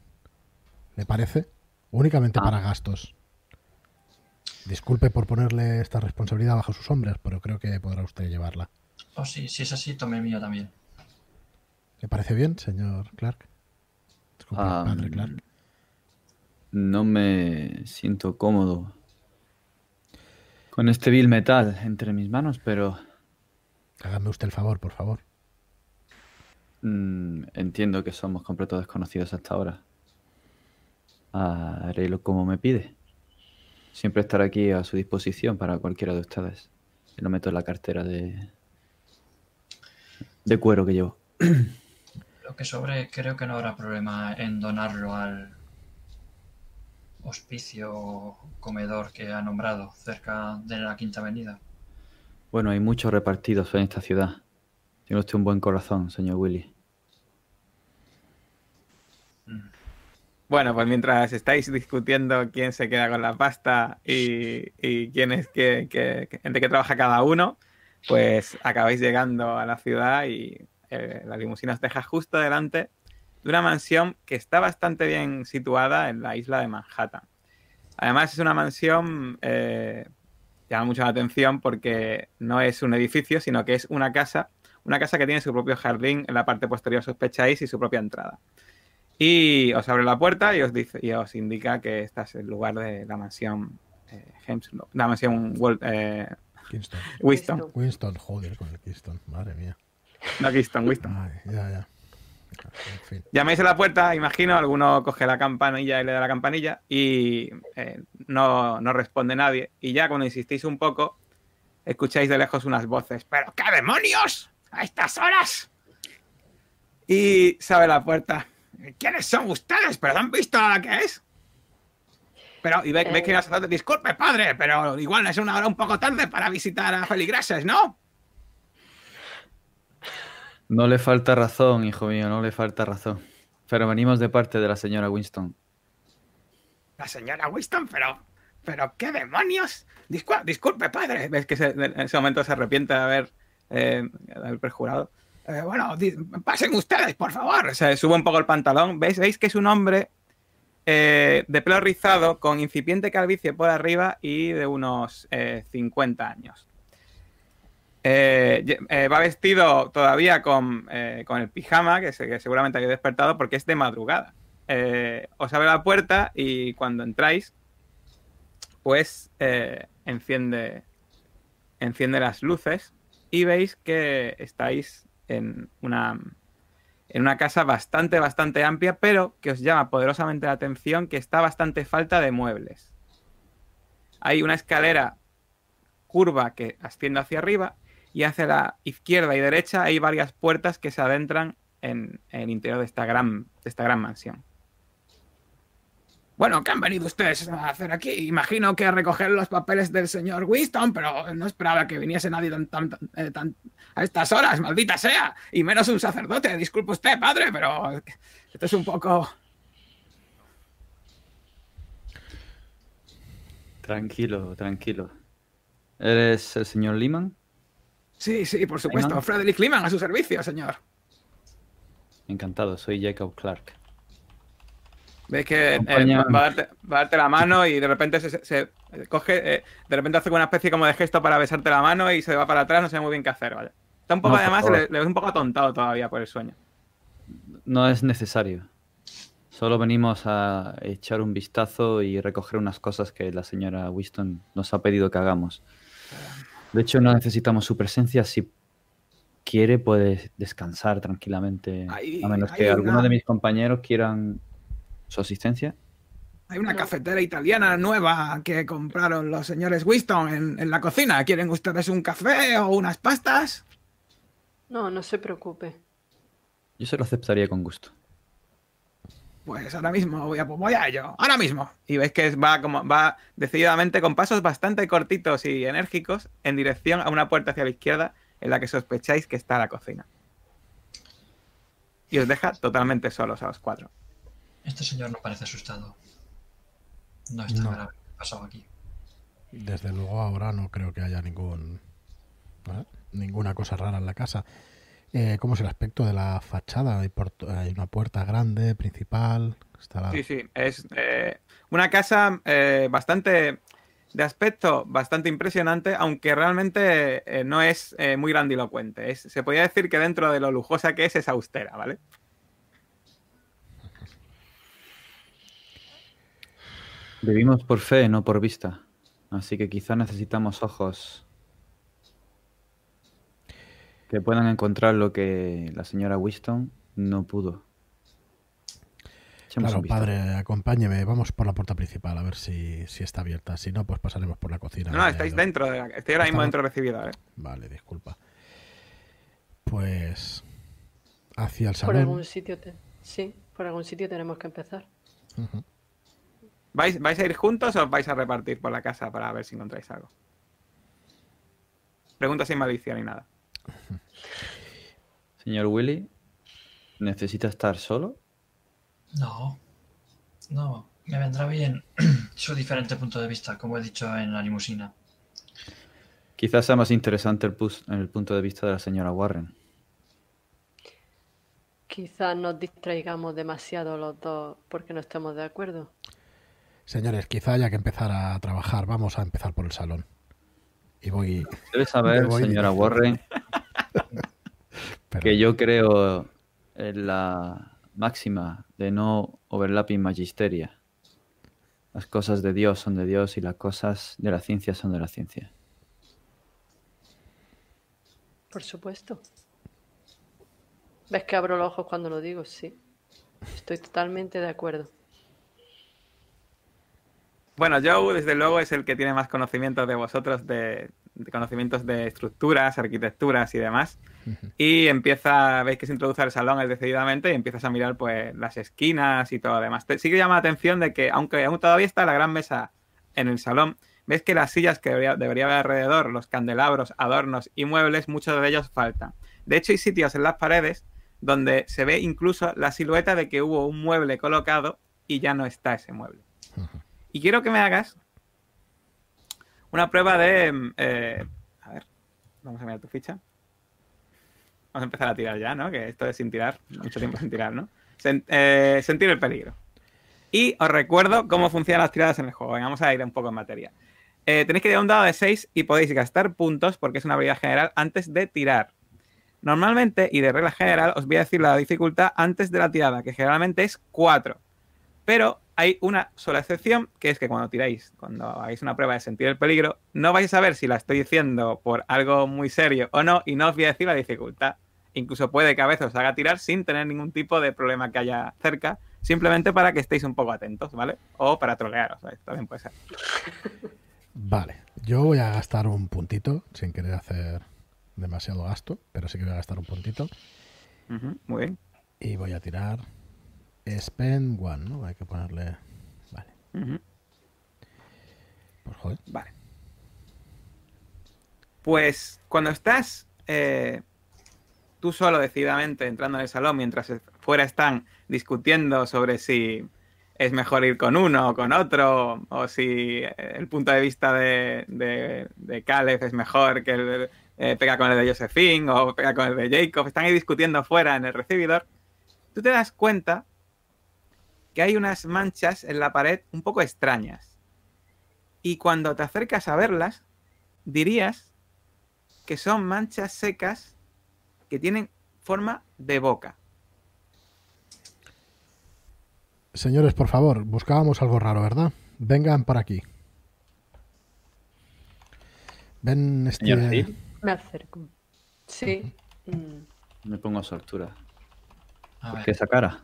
¿Le parece? Únicamente Ah. para gastos. Disculpe por ponerle esta responsabilidad bajo sus hombres, pero creo que podrá usted llevarla. Oh, sí, si es así, tome el mío también. ¿Le parece bien, señor Clark? Disculpe, Ah, padre Clark. No me siento cómodo con este vil metal entre mis manos, pero Hágame usted el favor, por favor. mm, entiendo que somos completos desconocidos hasta ahora. Haré lo como me pide. Siempre estaré aquí a su disposición para cualquiera de ustedes. Y lo meto en la cartera de, de cuero que llevo. Lo que sobre, creo que no habrá problema en donarlo al hospicio comedor que ha nombrado cerca de la Quinta Avenida. Bueno, hay muchos repartidos en esta ciudad. Tiene usted un buen corazón, señor Willy. Bueno, pues mientras estáis discutiendo quién se queda con la pasta y, y quién es que, que- que- de qué trabaja cada uno, pues acabáis llegando a la ciudad y eh, la limusina os deja justo delante de una mansión que está bastante bien situada en la isla de Manhattan. Además es una mansión, eh, llama mucho la atención porque no es un edificio, sino que es una casa, una casa que tiene su propio jardín en la parte posterior, sospecháis, y su propia entrada. Y os abre la puerta y os dice y os indica que este es el lugar de la mansión eh, Hemslow- la mansión eh, Kingston. Winston. Winston, joder, con el Kingston. Madre mía. No, Kingston, Winston. Ay, ya, ya. En fin. Llamáis a la puerta, imagino, alguno coge la campanilla y le da la campanilla y eh, no, no responde nadie. Y ya cuando insistís un poco, escucháis de lejos unas voces. ¿Pero qué demonios? ¿A estas horas? Y se abre la puerta. ¿Quiénes son ustedes? ¿Pero han visto la que es? Pero, y ve, ve que el sacerdote, disculpe, padre, pero igual es una hora un poco tarde para visitar a feligreses, ¿no? No le falta razón, hijo mío, no le falta razón. Pero venimos de parte de la señora Winston. La señora Winston, pero. ¿Pero qué demonios? Discul- disculpe, padre. Ves que en ese momento se arrepiente de haber, eh, de haber perjurado. Eh, bueno, pasen ustedes, por favor. Se sube un poco el pantalón. ¿Veis? ¿Veis que es un hombre eh, de pelo rizado, con incipiente calvicie por arriba y de unos eh, 50 años? Eh, eh, va vestido todavía con, eh, con el pijama, que, se- que seguramente habéis despertado porque es de madrugada. Os abre la puerta y cuando entráis, pues enciende, enciende las luces y veis que estáis en una, en una casa bastante, bastante amplia, pero que os llama poderosamente la atención que está bastante falta de muebles. Hay una escalera curva que asciende hacia arriba y hacia la izquierda y derecha hay varias puertas que se adentran en, el interior de esta gran, de esta gran mansión. Bueno, ¿qué han venido ustedes a hacer aquí? Imagino que a recoger los papeles del señor Winston, pero no esperaba que viniese nadie tan, tan- tan- eh, tan- a estas horas, maldita sea. Y menos un sacerdote. Disculpe usted, padre, pero esto es un poco... Tranquilo, tranquilo. ¿Eres el señor Lehman? Sí, sí, por supuesto. Venga. Frederick Lehman a su servicio, señor. Encantado, soy Jacob Clark. Ves que eh, va, a darte, va a darte la mano y de repente se, se- se coge, eh, de repente hace una especie como de gesto para besarte la mano y se va para atrás, no sabe muy bien qué hacer, ¿vale? Está un poco, No, además, le, le ves un poco atontado todavía por el sueño. No es necesario. Solo venimos a echar un vistazo y recoger unas cosas que la señora Winston nos ha pedido que hagamos. De hecho, no necesitamos su presencia. Si quiere, puede descansar tranquilamente. Ahí- a menos que una- alguno de mis compañeros quieran su asistencia. Hay una cafetera italiana nueva que compraron los señores Winston en, en la cocina. ¿Quieren ustedes un café o unas pastas? No, no se preocupe. Yo se lo aceptaría con gusto. Pues ahora mismo voy a, voy a ello, ahora mismo. Y veis que va como va decididamente con pasos bastante cortitos y enérgicos en dirección a una puerta hacia la izquierda en la que sospecháis que está la cocina. Y os deja totalmente solos a los cuatro. Este señor no parece asustado. No está No. grave pasado aquí. Desde luego ahora no creo que haya ningún ¿vale? ninguna cosa rara en la casa. Eh, ¿Cómo es el aspecto de la fachada? Hay, una puerta grande, principal. Está la... Sí, sí, es eh, una casa eh, bastante de aspecto bastante impresionante, aunque realmente eh, no es eh, muy grandilocuente. Es- se podría decir que dentro de lo lujosa que es, es austera, ¿vale? Vivimos por fe, no por vista. Así que quizá necesitamos ojos que puedan encontrar lo que la señora Winston no pudo. Echemos Claro, padre, acompáñeme. Vamos por la puerta principal a ver si, si está abierta. Si no, pues pasaremos por la cocina. No, no, estáis dentro. De la- estoy ahora mismo dentro del recibidor. ¿eh? Vale, disculpa. Pues hacia el Por salón. algún sitio, te- sí, por algún sitio tenemos que empezar. ¿Vais, ¿Vais a ir juntos o os vais a repartir por la casa para ver si encontráis algo? Pregunta sin malicia ni nada. Señor Willy, ¿necesita estar solo? No, no, me vendrá bien su diferente punto de vista, como he dicho en la limusina. Quizás sea más interesante el, pus- el punto de vista de la señora Warren. Quizás nos distraigamos demasiado los dos porque no estemos de acuerdo. Señores, quizá haya que empezar a trabajar. Vamos a empezar por el salón. Y voy. Debe saber, voy señora. Warren, que yo creo en la máxima de no overlapping magisteria. Las cosas de Dios son de Dios y las cosas de la ciencia son de la ciencia. Por supuesto. ¿Ves que abro los ojos cuando lo digo? Sí. Estoy totalmente de acuerdo. Bueno, Joe, desde luego, es el que tiene más conocimientos de vosotros, de, de conocimientos de estructuras, arquitecturas y demás. Y empieza, veis que se introduce al salón él decididamente y empiezas a mirar pues las esquinas y todo lo demás. Te- sí que llama la atención de que, aunque aún todavía está la gran mesa en el salón, ves que las sillas que debería, debería haber alrededor, los candelabros, adornos y muebles, muchos de ellos faltan. De hecho, hay sitios en las paredes donde se ve incluso la silueta de que hubo un mueble colocado y ya no está ese mueble. Y quiero que me hagas una prueba de... mm, eh, a ver, vamos a mirar tu ficha. Vamos a empezar a tirar ya, ¿no? Que esto es sin tirar, mucho tiempo sin tirar, ¿no? Eh, sentir el peligro. Y os recuerdo cómo funcionan las tiradas en el juego. Venga, vamos a ir un poco en materia. Eh, tenéis que tirar un dado de 6 y podéis gastar puntos, porque es una habilidad general, antes de tirar. Normalmente, y de regla general, os voy a decir la dificultad antes de la tirada, que generalmente es 4. Pero hay una sola excepción, que es que cuando tiráis, cuando hagáis una prueba de sentir el peligro, no vais a saber si la estoy diciendo por algo muy serio o no, y no os voy a decir la dificultad. Incluso puede que a veces os haga tirar sin tener ningún tipo de problema que haya cerca, simplemente para que estéis un poco atentos, ¿vale? O para trolearos, ¿vale? también puede ser. Vale, yo voy a gastar un puntito, sin querer hacer demasiado gasto, pero sí que voy a gastar un puntito. Muy bien. Y voy a tirar Spend One, ¿no? Hay que ponerle... Vale, pues joder. Vale. Pues cuando estás eh, tú solo decididamente entrando en el salón mientras fuera están discutiendo sobre si es mejor ir con uno o con otro, o si eh, el punto de vista de, de, de Caleb es mejor que el eh, pega con el de Josephine o pega con el de Jacob, están ahí discutiendo fuera en el recibidor, tú te das cuenta que hay unas manchas en la pared un poco extrañas. Y cuando te acercas a verlas, dirías que son manchas secas que tienen forma de boca. Señores, por favor, buscábamos algo raro, ¿verdad? Vengan por aquí. Ven este... Señor Hill, Me acerco. Sí. me pongo a su altura. A ¿Por ver, qué esa cara?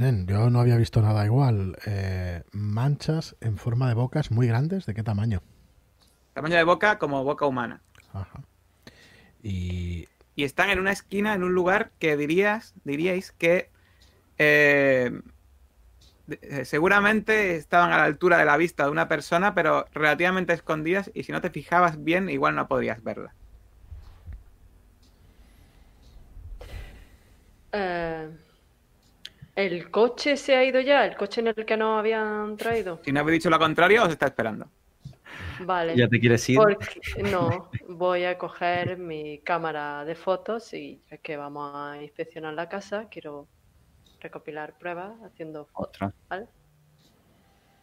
Ven, yo no había visto nada igual. Eh, manchas en forma de bocas muy grandes. ¿De qué tamaño? Tamaño de boca como boca humana. Ajá. Y Y están en una esquina, en un lugar que dirías, diríais que eh, eh, seguramente estaban a la altura de la vista de una persona, pero relativamente escondidas y si no te fijabas bien, igual no podrías verla. eh, ¿El coche se ha ido ya? ¿El coche en el que nos habían traído? Si no habéis dicho lo contrario, os está esperando. Vale. ¿Ya te quieres ir? Porque, no, voy a coger mi cámara de fotos y ya que vamos a inspeccionar la casa, quiero recopilar pruebas haciendo fotos, Otra. ¿vale?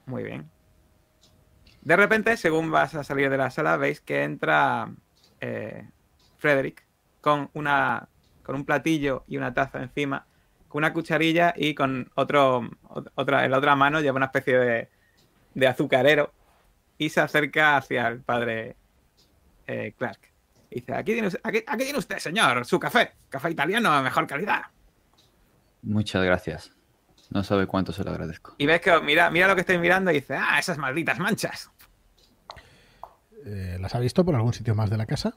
Muy bien. De repente, según vas a salir de la sala, veis que entra eh, Frederick con una con un platillo y una taza encima, con una cucharilla y con otro ot- otra en la otra mano lleva una especie de, de azucarero y se acerca hacia el padre eh, Clark. Dice, aquí tiene, us- aquí- aquí tiene usted, señor, su café. Café italiano de mejor calidad. Muchas gracias. No sabe cuánto se lo agradezco. Y ves que mira, mira lo que estoy mirando y dice, ah, esas malditas manchas. Eh, ¿Las ha visto por algún sitio más de la casa?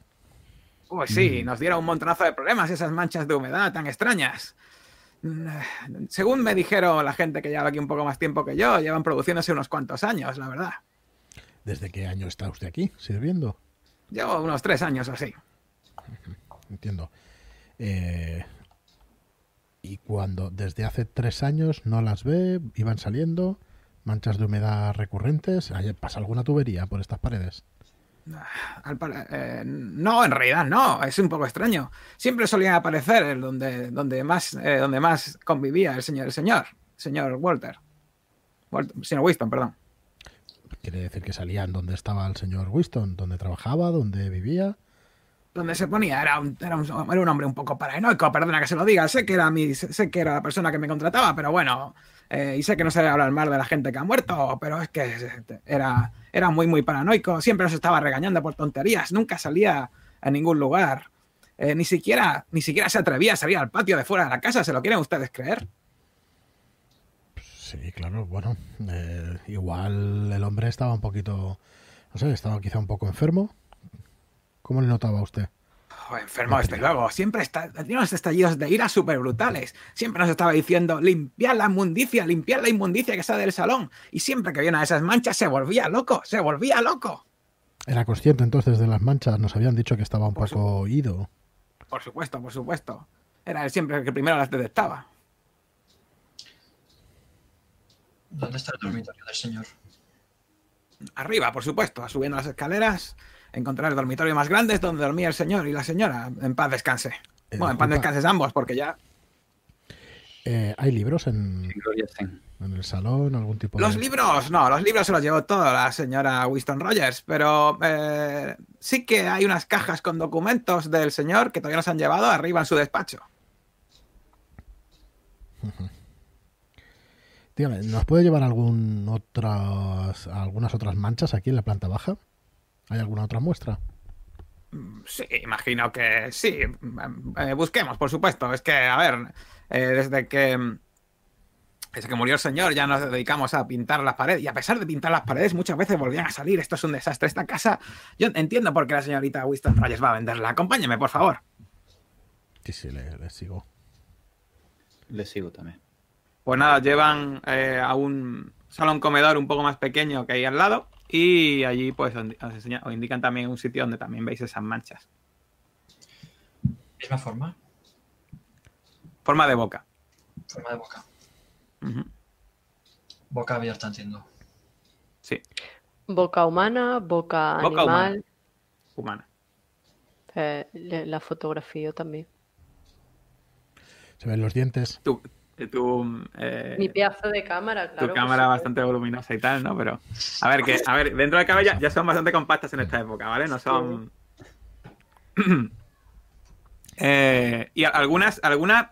Pues sí, nos dieron un montonazo de problemas esas manchas de humedad tan extrañas. Según me dijeron la gente que lleva aquí un poco más tiempo que yo, llevan produciéndose unos cuantos años, la verdad. ¿Desde qué año está usted aquí sirviendo? Llevo unos tres años así. Entiendo. Eh, y cuando desde hace tres años no las ve, iban saliendo manchas de humedad recurrentes, ¿Hay- ¿pasa alguna tubería por estas paredes? Eh, no, en realidad no, es un poco extraño. Siempre solía aparecer donde, donde, más, eh, donde más convivía el señor, el señor, señor Walter. Walter- señor Winston, perdón. Quiere decir que salían donde estaba el señor Winston, donde trabajaba, donde vivía. Donde se ponía era un, era un, era un hombre un poco paranoico, perdona que se lo diga. Sé que era, mi, sé que era la persona que me contrataba, pero bueno, eh, y sé que no se debe hablar mal de la gente que ha muerto, pero es que era, era muy, muy paranoico. Siempre nos estaba regañando por tonterías, nunca salía a ningún lugar. Eh, ni siquiera ni siquiera se atrevía a salir al patio de fuera de la casa, ¿se lo quieren ustedes creer? Sí, claro, bueno, eh, igual el hombre estaba un poquito, no sé, estaba quizá un poco enfermo. ¿Cómo le notaba a usted? Enfermo, desde luego. Siempre está, tenía unos estallidos de ira súper brutales. Siempre nos estaba diciendo, limpiad la inmundicia, limpiad la inmundicia que sale del salón. Y siempre que viene a esas manchas se volvía loco, se volvía loco. Era consciente entonces de las manchas, nos habían dicho que estaba un Por poco ido. Por supuesto, por supuesto. Era él siempre el que primero las detectaba. ¿Dónde está el dormitorio del señor? Arriba, por supuesto, subiendo las escaleras, encontrar el dormitorio más grande es donde dormía el señor y la señora. En paz descanse. Eh, Bueno, en paz descanses ambos, porque ya. Eh, ¿Hay libros en, en el salón? ¿Algún tipo Los de...? libros, no, los libros se los llevó todo la señora Winston Rogers, pero eh, sí que hay unas cajas con documentos del señor que todavía nos han llevado arriba en su despacho. Dígame, ¿nos puede llevar algún otras, algunas otras manchas aquí en la planta baja? ¿Hay alguna otra muestra? Sí, imagino que sí. Eh, busquemos, por supuesto. Es que, a ver, eh, desde que desde que murió el señor ya nos dedicamos a pintar las paredes y a pesar de pintar las paredes muchas veces volvían a salir. Esto es un desastre. Esta casa, yo entiendo por qué la señorita Winston Rogers va a venderla. Acompáñeme, por favor. Sí, sí, le, le sigo. Le sigo también. Pues nada, llevan eh, a un salón comedor un poco más pequeño que hay al lado y allí pues os enseña- os indican también un sitio donde también veis esas manchas. Misma forma, Forma de boca. forma de boca. Ujú. Boca abierta, entiendo. Sí, Boca humana, boca, Boca animal. humana. eh, le- la fotografía también. Se ven los dientes. Tu, eh, Mi pedazo de cámara, tu claro. cámara sí. bastante voluminosa y tal, ¿no? Pero, a ver, que, a ver, dentro de cabe ya, ya son bastante compactas en esta época, ¿vale? No son. Eh, y algunas, algunas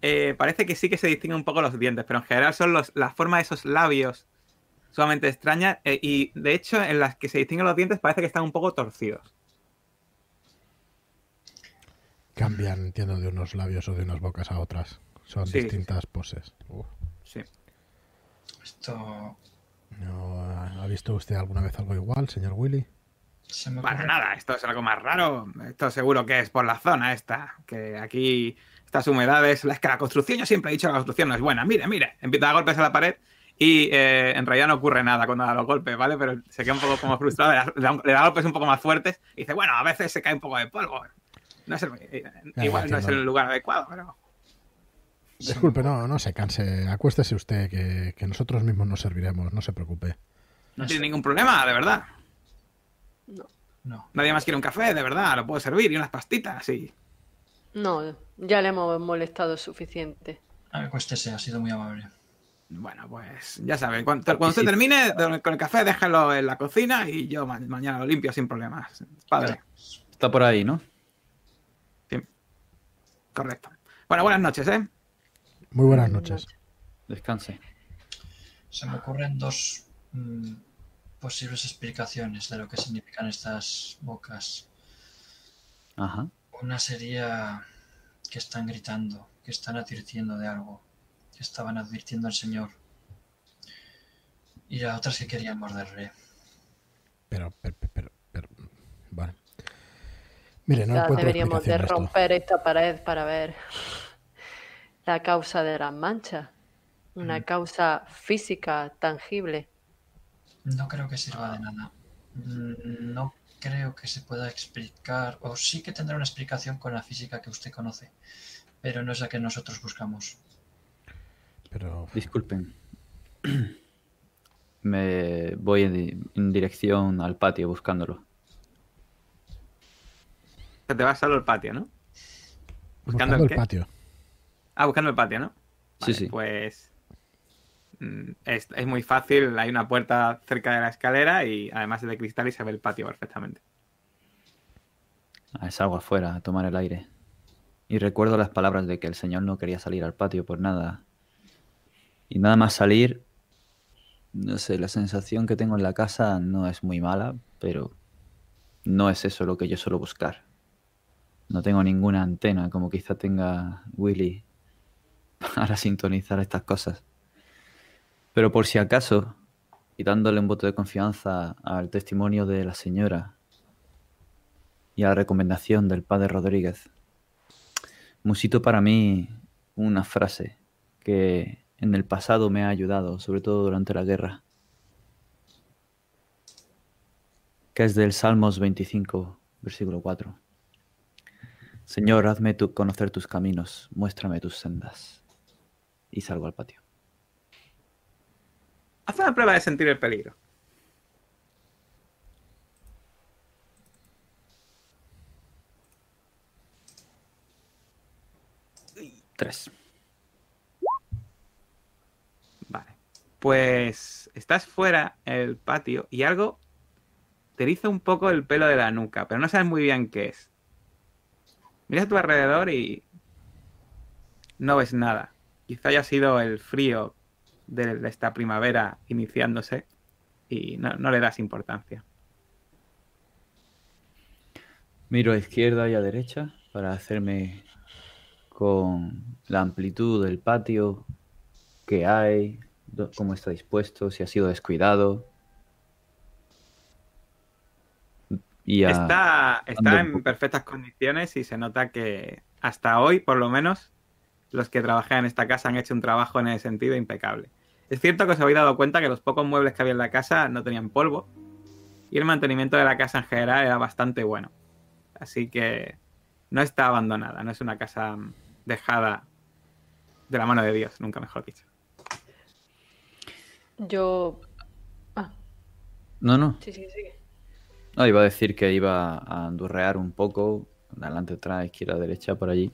eh, parece que sí que se distinguen un poco los dientes, pero en general son los, la forma de esos labios sumamente extrañas. eh, y de hecho, en las que se distinguen los dientes parece que están un poco torcidos. Cambian, entiendo, de unos labios o de unas bocas a otras. Son Sí, sí, distintas poses. Uf. Sí. Esto ¿No ha visto usted alguna vez algo igual, señor Willy? se me Para nada, esto es algo más raro. Esto seguro que es por la zona esta. Que aquí, estas humedades. Es que la construcción, yo siempre he dicho que la construcción no es buena. Mire, mire, empieza a dar golpes a la pared y eh, en realidad no ocurre nada cuando da los golpes, ¿vale? Pero se queda un poco como frustrado, le da, le golpes un poco más fuertes y dice, bueno, a veces se cae un poco de polvo. No es el- eh, Ya, igual no es el lugar adecuado, pero. Disculpe, no, no se canse. Acuéstese usted, que, que nosotros mismos nos serviremos, no se preocupe. No tiene ningún problema, de verdad. No, Nadie más quiere un café, de verdad, lo puedo servir y unas pastitas y. No, ya le hemos molestado suficiente. acuéstese, ha sido muy amable. Bueno, pues ya saben, cuando, cuando usted termine con el café, déjalo en la cocina y yo ma- mañana lo limpio sin problemas. Padre, Está por ahí, ¿no? correcto. Bueno, buenas noches, ¿eh? Muy buenas noches. Descanse. Se me ocurren dos mm, posibles explicaciones de lo que significan estas bocas. Ajá. Una sería que están gritando, que están advirtiendo de algo, que estaban advirtiendo al Señor. Y la otra es que querían morderle. Pero, pero, pero, pero- vale. Mire, no encuentro deberíamos de esto. romper esta pared para ver la causa de las manchas. Una causa física, tangible. No creo que sirva de nada. Mm, No creo que se pueda explicar, o sí que tendrá una explicación con la física que usted conoce, pero no es la que nosotros buscamos. Pero Disculpen. Me voy en, di- en dirección al patio buscándolo. Te va solo el patio, ¿no? ¿Buscando buscando el patio. Ah, buscando el patio, ¿no? Sí, Vale, sí. Pues mm, es, es muy fácil. Hay una puerta cerca de la escalera y además es de cristal y se ve el patio perfectamente. Ah, Salgo afuera a tomar el aire. Y recuerdo las palabras de que el señor no quería salir al patio por nada. Y nada más salir, no sé, la sensación que tengo en la casa no es muy mala, pero no es eso lo que yo suelo buscar. No tengo ninguna antena como quizá tenga Willy para sintonizar estas cosas. Pero por si acaso, y dándole un voto de confianza al testimonio de la señora y a la recomendación del padre Rodríguez, musito para mí una frase que en el pasado me ha ayudado, sobre todo durante la guerra, que es del Salmos 25, versículo 4. Señor, hazme conocer tus caminos, muéstrame tus sendas. Y salgo al patio. Haz una prueba de sentir el peligro. Tres. Vale. Pues estás fuera el patio y algo te eriza un poco el pelo de la nuca, pero no sabes muy bien qué es. Miras a tu alrededor y no ves nada. Quizá haya sido el frío de esta primavera iniciándose y no, no le das importancia. Miro a izquierda y a derecha para hacerme con la amplitud del patio que hay, cómo está dispuesto, si ha sido descuidado. Y a- Está, en perfectas condiciones y se nota que hasta hoy, por lo menos, los que trabajan en esta casa han hecho un trabajo en ese sentido impecable. Es cierto que os habéis dado cuenta que los pocos muebles que había en la casa no tenían polvo y el mantenimiento de la casa en general era bastante bueno. Así que no está abandonada, no es una casa dejada de la mano de Dios, nunca mejor dicho. Yo. Ah, No, no. sí, sí, sí. No, iba a decir que iba a andurrear un poco, adelante, atrás, izquierda, derecha, por allí.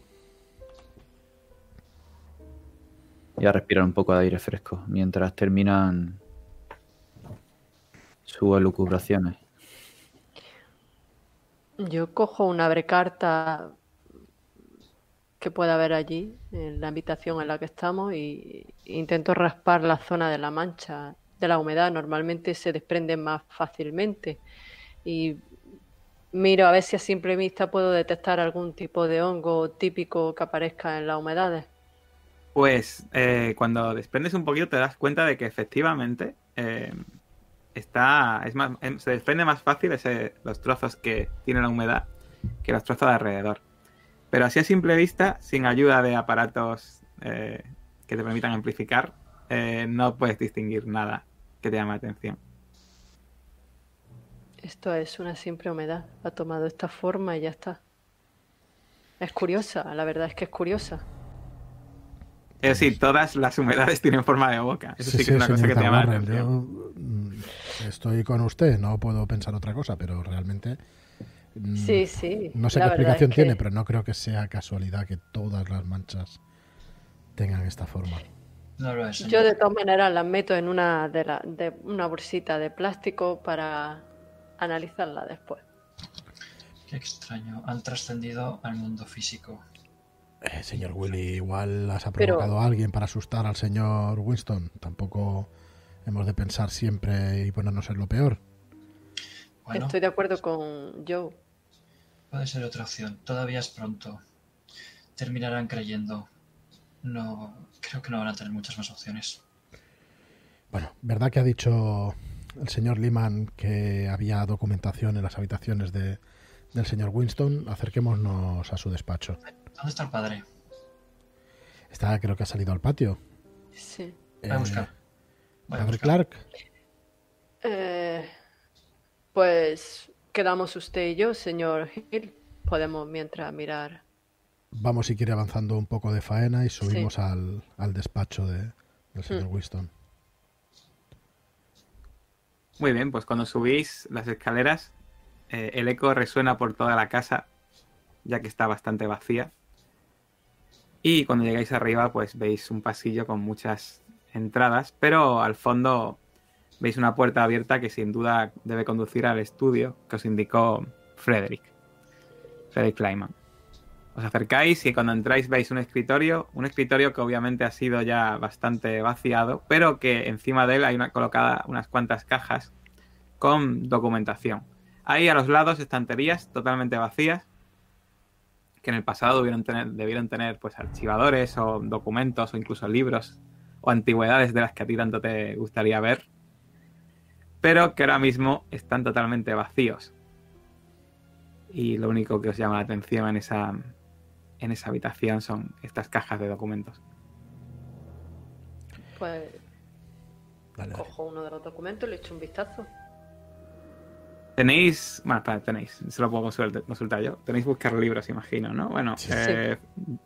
Y a respirar un poco de aire fresco mientras terminan sus elucubraciones. Yo cojo una abrecarta que pueda haber allí, en la habitación en la que estamos, y intento raspar la zona de la mancha, de la humedad. Normalmente se desprende más fácilmente. Y miro a ver si a simple vista puedo detectar algún tipo de hongo típico que aparezca en las humedades. Pues eh, cuando desprendes un poquito te das cuenta de que efectivamente eh, está es más, em, se desprende más fácil ese, los trozos que tiene la humedad que los trozos de alrededor. Pero así a simple vista, sin ayuda de aparatos eh, que te permitan amplificar, eh, no puedes distinguir nada que te llame la atención. Esto es una simple humedad. Ha tomado esta forma y ya está. Es curiosa, la verdad es que es curiosa. Es decir, todas las humedades tienen forma de boca. Eso sí, que es una cosa que te llama la Warren, atención. yo, estoy con usted, no puedo pensar otra cosa, pero realmente mm, Sí, sí. no sé la qué explicación es que- tiene, pero no creo que sea casualidad que todas las manchas tengan esta forma. No lo es. Yo de todas maneras las meto en una de, la- de una bolsita de plástico para analizarla después. Qué extraño. Han trascendido al mundo físico. Eh, señor Willy, igual has Pero- provocado a alguien para asustar al señor Winston. Tampoco hemos de pensar siempre y ponernos en lo peor. Bueno, Estoy de acuerdo con Joe. Puede ser otra opción. Todavía es pronto. Terminarán creyendo. No, creo que no van a tener muchas más opciones. Bueno, ¿verdad que ha dicho el señor Lehman que había documentación en las habitaciones de, del señor Winston? Acerquémonos a su despacho. ¿Dónde está el padre? Está, creo que ha salido al patio. Sí. Voy a Eh, buscar. Voy a Padre buscar. Clark, Eh, pues quedamos usted y yo, señor Hill. Podemos mientras mirar. vamos si quiere avanzando un poco de faena y subimos al, al despacho de, del señor Mm. Winston. Muy bien, pues cuando subís las escaleras, eh, el eco resuena por toda la casa, ya que está bastante vacía. Y cuando llegáis arriba, pues veis un pasillo con muchas entradas, pero al fondo veis una puerta abierta que sin duda debe conducir al estudio que os indicó Frederick. Frederick Kleiman. Os acercáis y cuando entráis veis un escritorio, un escritorio que obviamente ha sido ya bastante vaciado, pero que encima de él hay una, colocada unas cuantas cajas con documentación. Ahí a los lados estanterías totalmente vacías, que en el pasado debieron tener, debieron tener pues archivadores o documentos o incluso libros o antigüedades de las que a ti tanto te gustaría ver, pero que ahora mismo están totalmente vacíos. Y lo único que os llama la atención en esa, en esa habitación son estas cajas de documentos. Pues Dale, dale. cojo uno de los documentos y le echo un vistazo. Tenéis, bueno, espera, tenéis, se lo puedo consultar, consultar yo. Tenéis buscar libros, imagino, ¿no? Bueno, Sí. eh,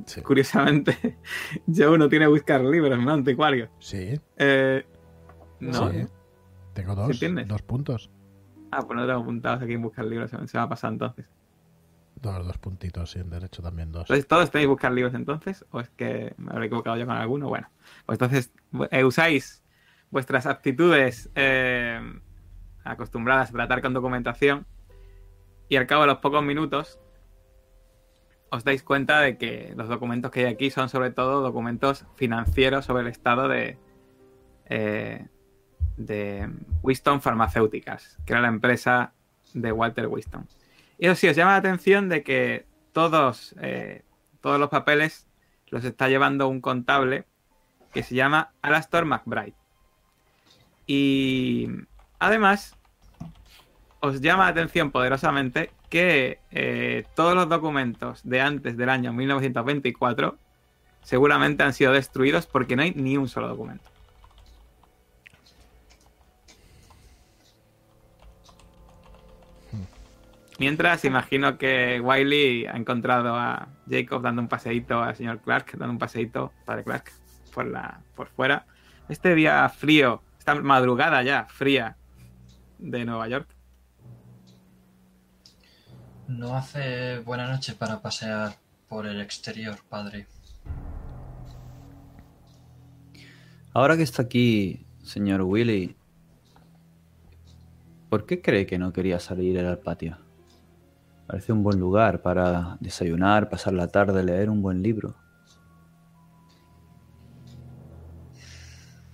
Sí. curiosamente, yo no tiene buscar libros, ¿no? Anticuario. Sí, Eh, no. sí. Tengo dos, dos puntos. Ah, pues no tengo apuntados aquí en buscar libros, se me ha pasado entonces. Dos, dos puntitos y en derecho también dos. Entonces, ¿todos tenéis buscar libros entonces? ¿O es que me habré equivocado yo con alguno? Bueno, pues entonces eh, usáis vuestras aptitudes eh, acostumbradas a tratar con documentación y al cabo de los pocos minutos os dais cuenta de que los documentos que hay aquí son sobre todo documentos financieros sobre el estado de, eh, de Winston Pharmaceuticals, que era la empresa de Walter Winston. Y eso sí, os llama la atención de que todos, eh, todos los papeles los está llevando un contable que se llama Alastor McBride. Y además, os llama la atención poderosamente que eh, todos los documentos de antes del año 1924 seguramente han sido destruidos porque no hay ni un solo documento. Mientras, imagino que Wiley ha encontrado a Jacob dando un paseíto al señor Clark, dando un paseíto, padre Clark, por, la, por fuera. Este día frío, esta madrugada ya fría de Nueva York. No hace buena noche para pasear por el exterior, padre. Ahora que está aquí, señor Willy, ¿por qué cree que no quería salir al patio? Parece un buen lugar para desayunar, pasar la tarde, leer un buen libro.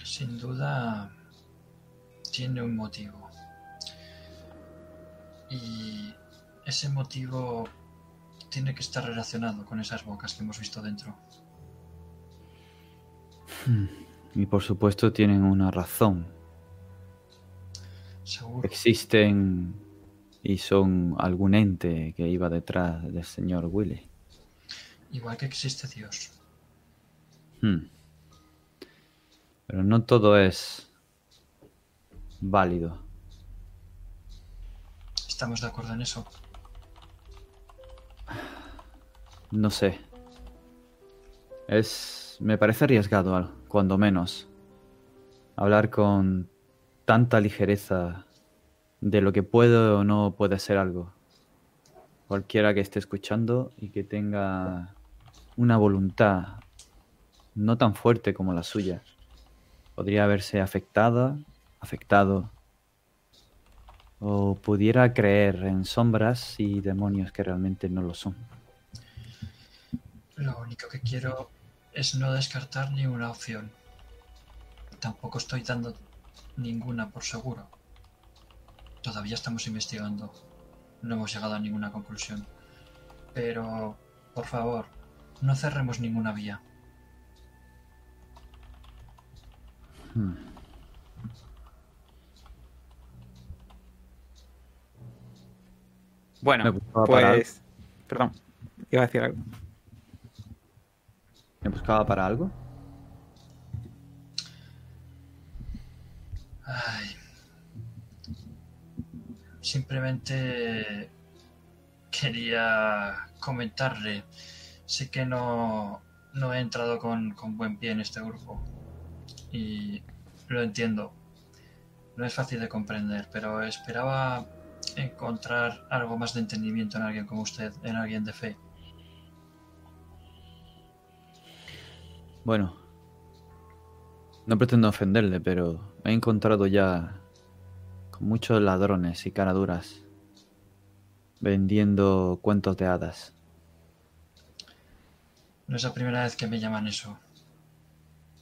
Sin duda tiene un motivo. Y ese motivo tiene que estar relacionado con esas bocas que hemos visto dentro. Y por supuesto tienen una razón. Seguro. Existen y son algún ente que iba detrás del señor Willy. Igual que existe Dios. Hmm. Pero no todo es válido. ¿Estamos de acuerdo en eso? No sé. Es. me parece arriesgado, cuando menos. Hablar con tanta ligereza de lo que puede o no puede ser algo. Cualquiera que esté escuchando y que tenga una voluntad no tan fuerte como la suya, podría verse afectada, afectado, o pudiera creer en sombras y demonios que realmente no lo son. Lo único que quiero es no descartar ni una opción. Tampoco estoy dando ninguna por seguro. Todavía estamos investigando. No hemos llegado a ninguna conclusión. Pero, por favor, no cerremos ninguna vía. Hmm. Bueno, buscaba para pues... Perdón, iba a decir algo. ¿Me buscaba para algo? Ay. Simplemente quería comentarle. Sé que no, no he entrado con, con buen pie en este grupo. Y lo entiendo. No es fácil de comprender, pero esperaba encontrar algo más de entendimiento en alguien como usted, en alguien de fe. Bueno, no pretendo ofenderle, pero me he encontrado ya con muchos ladrones y caraduras vendiendo cuentos de hadas. No es la primera vez que me llaman eso.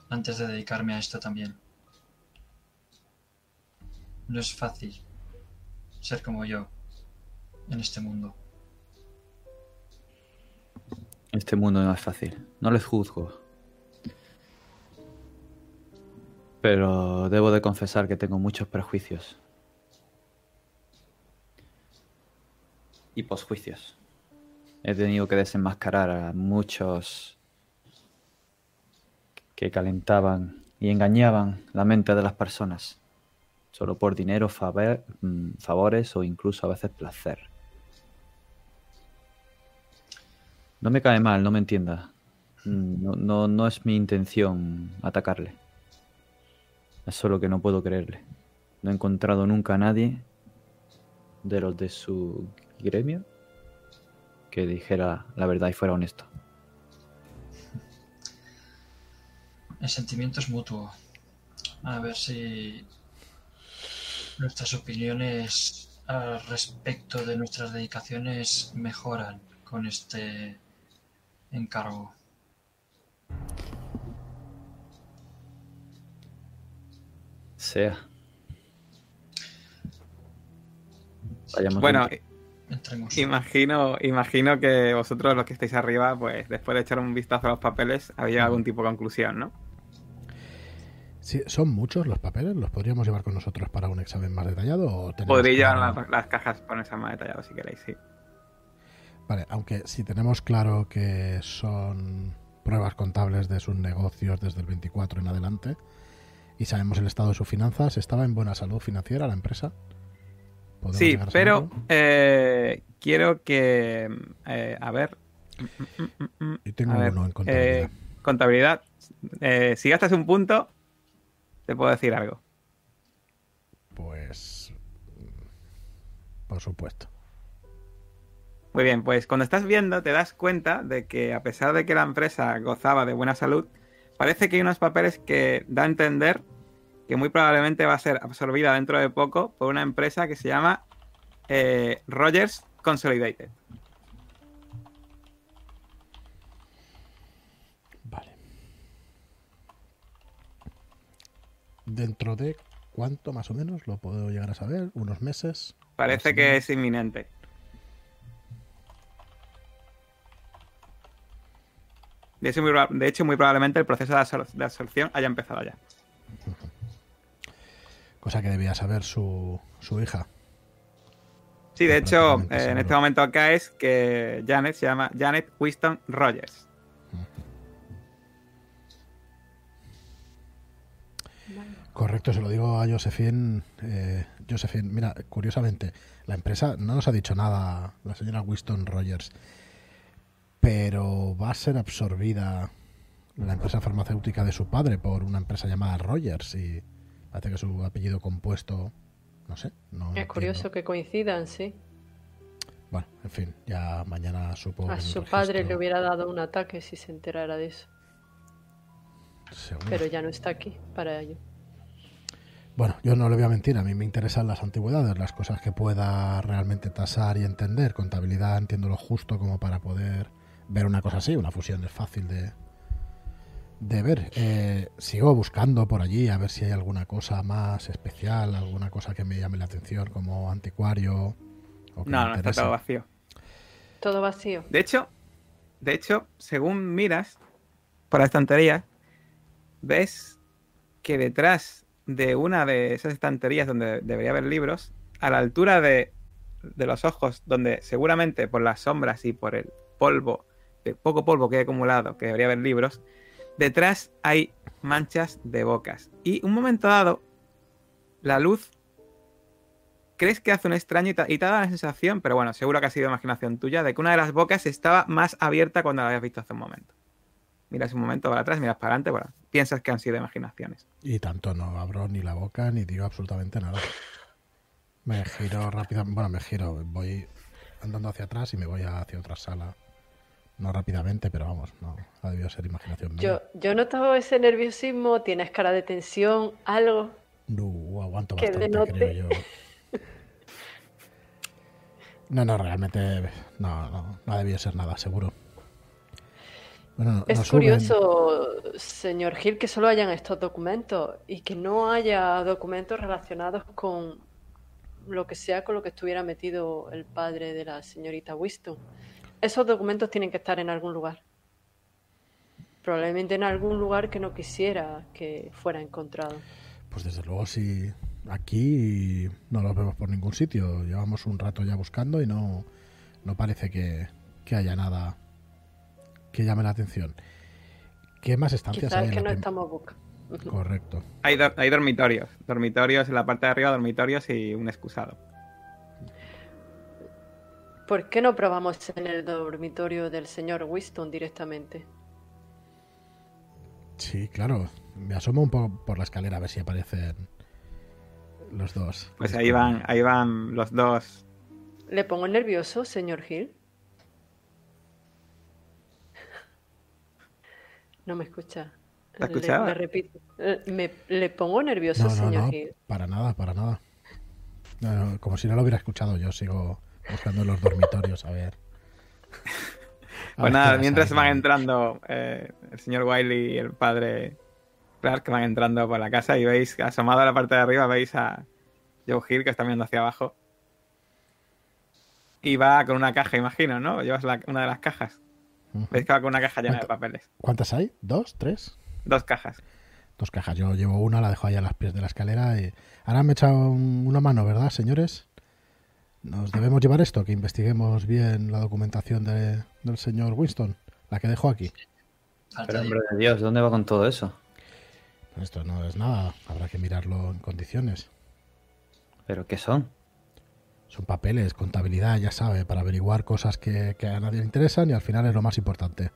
Antes de dedicarme a esto también. No es fácil ser como yo en este mundo. Este mundo no es fácil. No les juzgo. Pero debo de confesar que tengo muchos prejuicios. Y posjuicios. He tenido que desenmascarar a muchos que calentaban y engañaban la mente de las personas. Solo por dinero, mm, favores o incluso a veces placer. No me cae mal, no me entienda. Mm, No, no, no es mi intención atacarle. Es solo que no puedo creerle. No he encontrado nunca a nadie de los de su gremio que dijera la verdad y fuera honesto. El sentimiento es mutuo. A ver si nuestras opiniones al respecto de nuestras dedicaciones mejoran con este encargo. Sea. Vayamos Bueno. Entremos. imagino, imagino que vosotros los que estáis arriba, pues después de echar un vistazo a los papeles, habéis llegado a algún tipo de conclusión, ¿no? Sí, ¿Son muchos los papeles? ¿Los podríamos llevar con nosotros para un examen más detallado? O Podréis llevar claro- las, las cajas con esa más detallado si queréis, sí. Vale, aunque si tenemos claro que son pruebas contables de sus negocios desde el 24 en adelante y sabemos el estado de sus finanzas, ¿estaba en buena salud financiera la empresa? ¿Podemos Sí, pero eh, quiero que... eh, a ver... Mm, mm, mm, Yo tengo a ver, uno en contabilidad. eh, contabilidad. Si gastas un punto, te puedo decir algo. Pues... mm, Por supuesto. Muy bien, pues cuando estás viendo te das cuenta de que a pesar de que la empresa gozaba de buena salud, parece que hay unos papeles que da a entender que muy probablemente va a ser absorbida dentro de poco por una empresa que se llama eh, Rogers Consolidated. ¿Dentro de cuánto más o menos lo puedo llegar a saber? ¿Unos meses? Parece que es inminente. De hecho, muy, proba- de hecho, muy probablemente el proceso de, absor- de absorción haya empezado ya. Cosa que debía saber su, su hija. Sí, de hecho, eh, en este momento acá es que Janet se llama Janet Winston Rogers. Correcto, se lo digo a Josephine. Eh, Josephine, mira, curiosamente, la empresa no nos ha dicho nada, la señora Winston Rogers, pero va a ser absorbida la empresa farmacéutica de su padre por una empresa llamada Rogers y parece que su apellido compuesto, no sé. No Es curioso que coincidan, sí. Bueno, en fin, ya mañana supongo A su padre le hubiera dado un ataque si se enterara de eso. Seguro. Pero ya no está aquí para ello. Bueno, yo no le voy a mentir, a mí me interesan las antigüedades, las cosas que pueda realmente tasar y entender. Contabilidad entiendo lo justo como para poder ver una cosa así, una fusión es fácil de, de ver. Eh, sigo buscando por allí a ver si hay alguna cosa más especial, alguna cosa que me llame la atención como anticuario. O que me No, no, está todo vacío. Todo vacío. De hecho, de hecho, según miras por la estantería, ves que detrás de una de esas estanterías donde debería haber libros, a la altura de, de los ojos, donde seguramente por las sombras y por el polvo, el poco polvo que hay acumulado, que debería haber libros, detrás hay manchas de bocas. Y un momento dado, la luz crees que hace un extraño y te, da la sensación, pero bueno, seguro que ha sido imaginación tuya, de que una de las bocas estaba más abierta cuando la habías visto hace un momento. Miras un momento para atrás, miras para adelante, bueno, piensas que han sido imaginaciones. Y tanto no abro ni la boca ni digo absolutamente nada. Me giro rápidamente, bueno, me giro, voy andando hacia atrás y me voy hacia otra sala. No rápidamente, pero vamos, no, ha debido ser imaginación mía. Yo, yo noto ese nerviosismo, tienes cara de tensión, algo. No, aguanto Que bastante, denote. creo yo. No, no, realmente no, no, no ha debido ser nada, seguro. Bueno, Es curioso, señor Gil, que solo hayan estos documentos y que no haya documentos relacionados con lo que sea con lo que estuviera metido el padre de la señorita Winston. Esos documentos tienen que estar en algún lugar. Probablemente en algún lugar que no quisiera que fuera encontrado. Pues desde luego si aquí no los vemos por ningún sitio. Llevamos un rato ya buscando y no, no parece que, que haya nada que llame la atención. ¿Qué más estancias Quizás hay en que no estamos buscando. Correcto. Hay, do- hay dormitorios, dormitorios en la parte de arriba, dormitorios y un excusado. ¿Por qué no probamos en el dormitorio del señor Winston directamente? Sí, claro. Me asomo un poco por la escalera a ver si aparecen los dos. Pues ahí van, ahí van los dos. ¿Le pongo nervioso, señor Hill? No me escucha. ¿Te has Le- escuchado? Le, repito. Eh, Me, le pongo nervioso, No, no, señor no, Hill. para nada, para nada. No, no, como si no lo hubiera escuchado, yo sigo buscando en los dormitorios a ver. A Pues ver nada, mientras van ahí. entrando eh, el señor Wiley y el padre Clark, que van entrando por la casa y veis, asomado a la parte de arriba, veis a Joe Hill que está mirando hacia abajo. Y va con una caja, imagino, ¿no? Llevas la- una de las cajas. Va con una caja llena de papeles. ¿Cuántas hay? ¿Dos? ¿Tres? Dos cajas. Dos cajas. Yo llevo una, la dejo ahí a los pies de la escalera. Y... Ahora me he echado un- una mano, ¿verdad, señores? Nos debemos llevar esto, que investiguemos bien la documentación de- del señor Winston, la que dejo aquí. Pero, de- hombre de Dios, ¿dónde va con todo eso? Esto no es nada, habrá que mirarlo en condiciones. ¿Pero qué son? Son papeles, contabilidad, ya sabe, para averiguar cosas que, que a nadie le interesan y al final es lo más importante.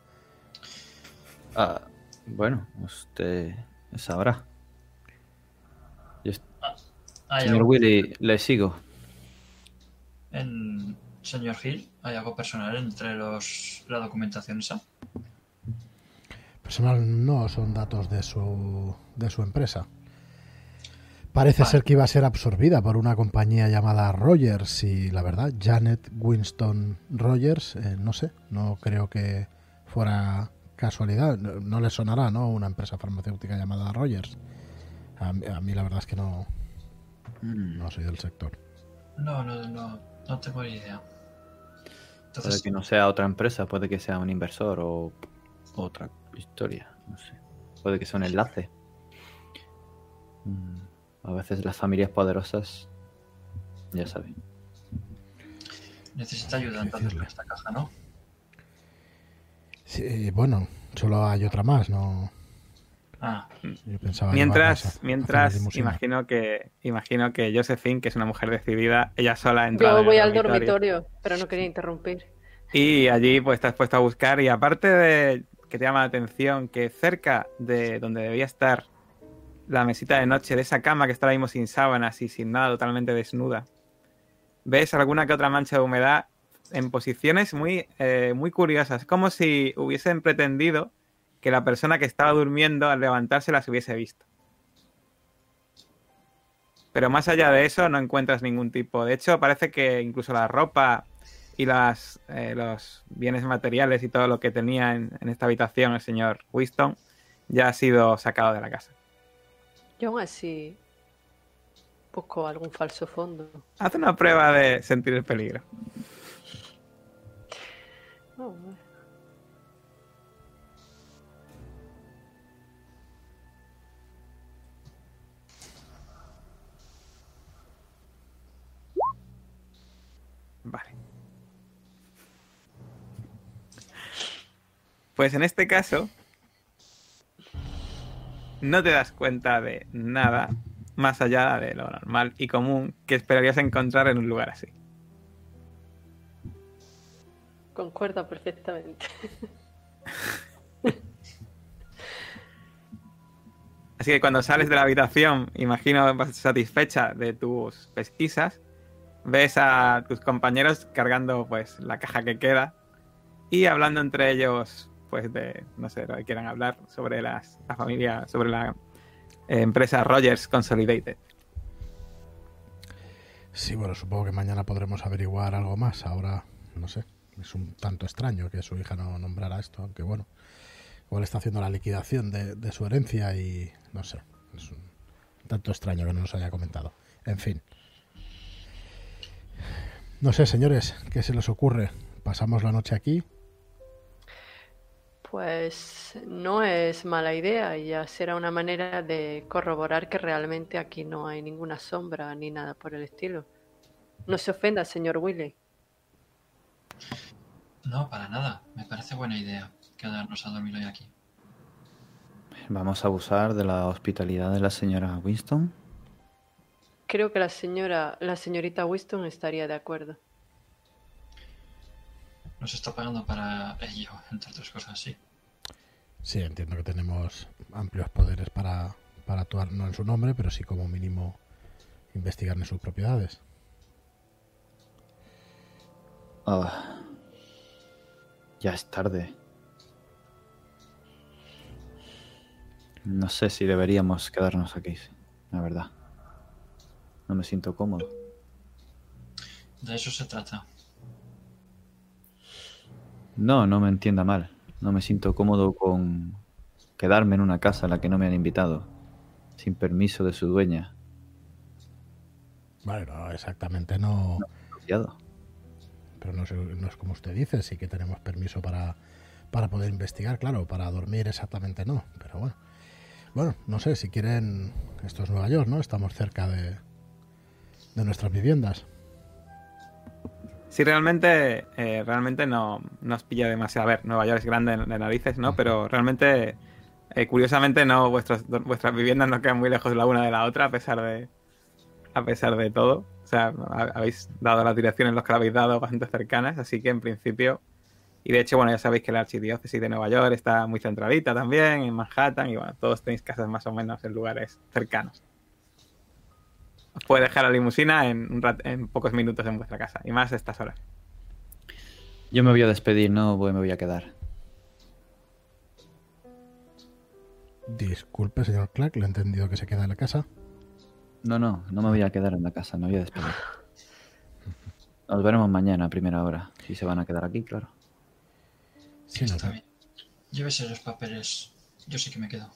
Ah, bueno, usted sabrá. Yo, ¿Hay señor algo- Willy, le sigo. en señor Hill, ¿hay algo personal entre los la documentación esa? Personal no son datos de su, de su empresa. Parece Vale. ser que iba a ser absorbida por una compañía llamada Rogers y la verdad, Janet Winston Rogers, eh, no sé, no creo que fuera casualidad. No, no le sonará, ¿no? Una empresa farmacéutica llamada Rogers. A, mí- a mí la verdad es que no, Mm, no soy del sector. No, no, no, no tengo ni idea. Puede que no sea otra empresa, puede que sea un inversor o otra historia, no sé. Puede que sea un enlace. Mm, A veces las familias poderosas, ya saben. necesita ayuda entonces con esta caja, ¿no? Sí, bueno, solo hay otra más, ¿no? Ah, Yo pensaba a- Mientras, a mientras imagino que imagino que Josephine, que es una mujer decidida, ella sola entra Yo voy al dormitorio, pero no quería interrumpir. Y allí pues te has puesto a buscar y aparte de que te llama la atención que cerca de donde debía estar la mesita de noche de esa cama que está ahora mismo sin sábanas y sin nada, totalmente desnuda, ves alguna que otra mancha de humedad en posiciones muy, eh, muy curiosas, como si hubiesen pretendido que la persona que estaba durmiendo al levantarse las hubiese visto. Pero más allá de eso no encuentras ningún tipo. De hecho, parece que incluso la ropa y las, eh, los bienes materiales y todo lo que tenía en, en esta habitación el señor Winston ya ha sido sacado de la casa. Yo aún así busco algún falso fondo. Haz una prueba de sentir el peligro. Oh, vale. Pues en este caso, no te das cuenta de nada más allá de lo normal y común que esperarías encontrar en un lugar así. Concuerda perfectamente. Así que cuando sales de la habitación, imagino satisfecha de tus pesquisas, ves a tus compañeros cargando pues la caja que queda y hablando entre ellos pues de no sé lo que quieran hablar sobre las, la familia sobre la eh, empresa Rogers Consolidated Sí, bueno, supongo que mañana podremos averiguar algo más. Ahora, no sé, es un tanto extraño que su hija no nombrara esto, aunque bueno, igual está haciendo la liquidación de, de su herencia y no sé, es un tanto extraño que no nos haya comentado. En fin. No sé, señores, ¿qué se les ocurre? ¿Pasamos la noche aquí? Pues no es mala idea y ya será una manera de corroborar que realmente aquí no hay ninguna sombra ni nada por el estilo. No se ofenda, señor Willy. No, para nada. Me parece buena idea quedarnos a dormir hoy aquí. Vamos a abusar de la hospitalidad de la señora Winston. Creo que la señora, la señorita Winston estaría de acuerdo. Nos está pagando para ello, entre otras cosas, sí. Sí, entiendo que tenemos amplios poderes para, para actuar, no en su nombre, pero sí como mínimo investigar en sus propiedades. Ah, ya es tarde. No sé si deberíamos quedarnos aquí, la verdad. No me siento cómodo. De eso se trata. No, no me entienda mal. No me siento cómodo con quedarme en una casa a la que no me han invitado, sin permiso de su dueña. Bueno, exactamente no, pero no es, no es como usted dice, sí que tenemos permiso para, para poder investigar, claro, para dormir exactamente no, pero bueno. Bueno, no sé, si quieren, esto es Nueva York, ¿no? Estamos cerca de, de nuestras viviendas. Sí, realmente, eh, realmente no nos pilla demasiado. A ver, Nueva York es grande de narices, ¿no? Pero realmente, eh, curiosamente, no vuestras, vuestras viviendas no quedan muy lejos la una de la otra, a pesar de, a pesar de todo. O sea, ha- habéis dado las direcciones los que habéis dado bastante cercanas, así que en principio. Y de hecho, bueno, ya sabéis que la archidiócesis de Nueva York está muy centralita también, en Manhattan, y bueno, todos tenéis casas más o menos en lugares cercanos. Os puede dejar la limusina en, un rat- en pocos minutos en vuestra casa, y más a estas horas. Yo me voy a despedir, no voy- me voy a quedar. Disculpe, señor Clark, le he entendido que se queda en la casa. No, no, no me voy a quedar en la casa, me voy a despedir. Nos veremos mañana a primera hora. Si se van a quedar aquí, claro. Sí, no, Está bien. Llévese los papeles. Yo sí que me quedo.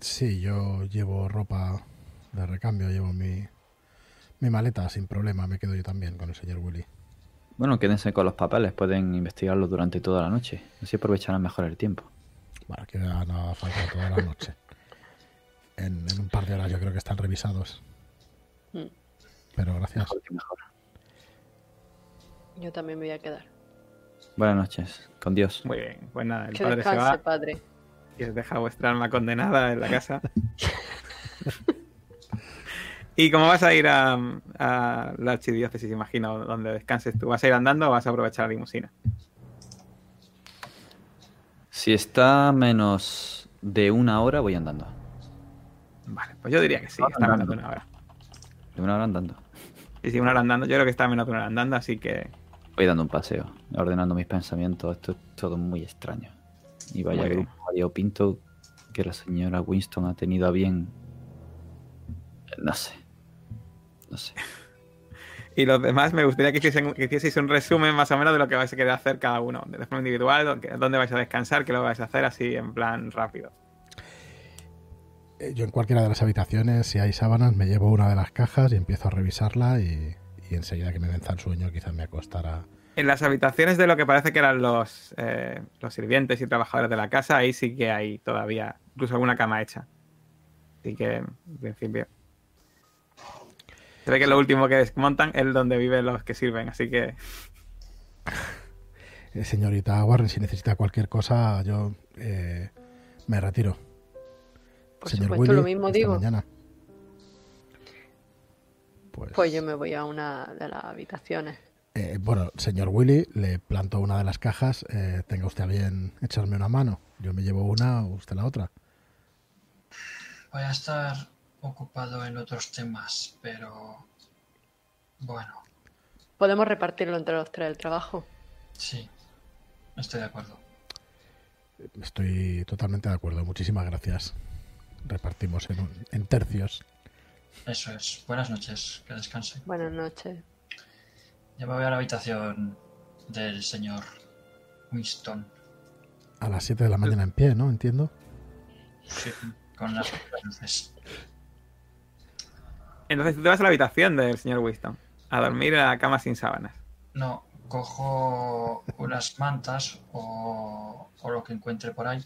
sí, yo llevo ropa de recambio, llevo mi, mi maleta sin problema, me quedo yo también con el señor Willy. Bueno, quédense con los papeles, pueden investigarlos durante toda la noche. Así aprovecharán mejor el tiempo. Bueno, que no falta toda la noche. En, en un par de horas yo creo que están revisados. Mm. Pero gracias. Mejor que mejor. Yo también me voy a quedar. Buenas noches, con Dios. Muy bien, pues nada, el Que padre se va padre. y os deja vuestra alma condenada en la casa. ¿Y cómo vas a ir a, a la archidiócesis, imagino, donde descanses tú? ¿Vas a ir andando o vas a aprovechar la limusina? Si está menos de una hora, voy andando. Vale, pues yo diría que sí, está menos de una hora. De una hora andando. Y si una hora andando, yo creo que está menos de una hora andando, así que Voy dando un paseo, ordenando mis pensamientos. Esto es todo muy extraño. Y vaya grupo variopinto que la señora Winston ha tenido a bien. No sé. No sé. Y los demás me gustaría que, hicieseis un resumen más o menos de lo que vais a querer hacer cada uno, de forma individual, dónde- vais a descansar, qué lo vais a hacer así en plan rápido. Eh, Yo en cualquiera de las habitaciones, si hay sábanas, me llevo una de las cajas y empiezo a revisarla y, y enseguida que me venza el sueño quizás me acostará. En las habitaciones de lo que parece que eran los, eh, los sirvientes y trabajadores de la casa, ahí sí que hay todavía incluso alguna cama hecha. Así que, en principio. Se ve que lo último que desmontan es donde viven los que sirven, así que Eh, señorita Warren, si necesita cualquier cosa, yo eh, me retiro. Por Señor supuesto, Willy, lo mismo digo. mañana. Pues, Pues yo me voy a una de las habitaciones. eh, bueno, señor Willy, le planto una de las cajas. eh, tenga usted a bien echarme una mano. Yo me llevo una, usted la otra. Voy a estar ocupado en otros temas, pero bueno, Podemos repartirlo entre los tres el trabajo. sí, estoy de acuerdo. Estoy totalmente de acuerdo. Muchísimas gracias. Repartimos en, un- en tercios. Eso es. Buenas noches, que descanse. Buenas noches. Ya me voy a la habitación del señor Winston. A las 7 de la mañana en pie, ¿no? Entiendo. Sí, con las luces. Entonces tú te vas a la habitación del señor Winston. A dormir en la cama sin sábanas. No, cojo unas mantas o, o lo que encuentre por ahí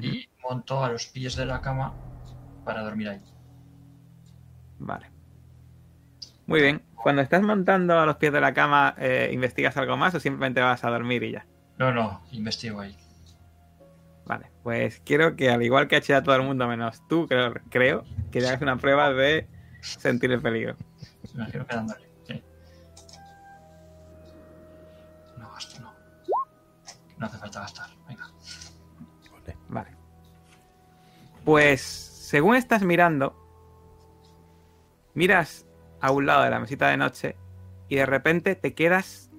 y monto a los pies de la cama para dormir ahí. Vale. Muy bien. Cuando estás montando a los pies de la cama, eh, ¿investigas algo más o simplemente vas a dormir y ya? No, no, investigo ahí. Vale. Pues quiero que, al igual que ha hecho ya todo el mundo menos tú, creo, creo que le hagas una prueba de sentir el peligro. Me imagino que dándole. sí. No gasto, no. No hace falta gastar. Venga. Vale. Vale. Pues, según estás mirando, miras a un lado de la mesita de noche y de repente te quedas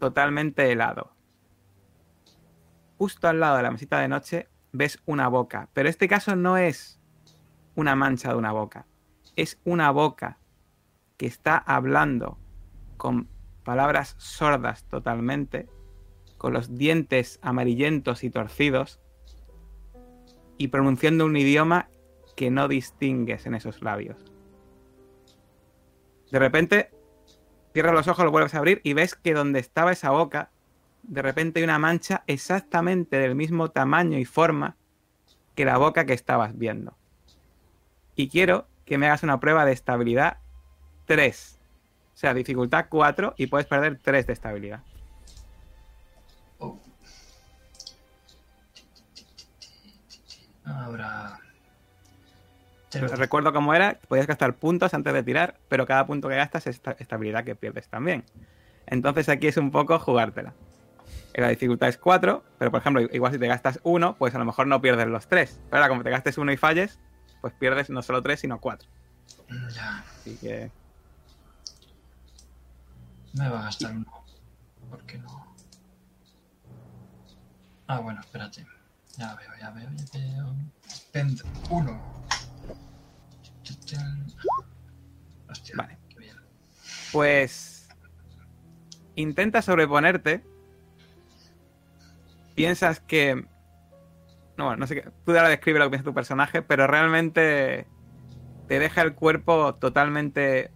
totalmente helado. Justo al lado de la mesita de noche ves una boca, pero este caso no es una mancha de una boca, es una boca que está hablando con palabras sordas totalmente, con los dientes amarillentos y torcidos, y pronunciando un idioma que no distingues en esos labios. De repente, cierras los ojos, los vuelves a abrir y ves que donde estaba esa boca, de repente hay una mancha exactamente del mismo tamaño y forma que la boca que estabas viendo. Y quiero que me hagas una prueba de estabilidad 3. O sea, dificultad 4 y puedes perder 3 de estabilidad. Oh. Ahora. Pero recuerdo cómo era, podías gastar puntos antes de tirar, pero cada punto que gastas es esta- estabilidad que pierdes también. Entonces aquí es un poco jugártela. Eh, La dificultad es 4, pero por ejemplo, igual si te gastas 1, pues a lo mejor no pierdes los 3. Pero ahora como te gastes 1 y falles, pues pierdes no solo 3, sino 4. Ya, Así que me va a gastar uno. ¿Por qué no? Ah, bueno, espérate. Ya veo, ya veo, ya veo. Spend uno. Hostia, Vale. qué bien. Pues intenta sobreponerte. Piensas que... No, no sé qué. Tú ahora describe lo que piensa tu personaje, pero realmente te deja el cuerpo totalmente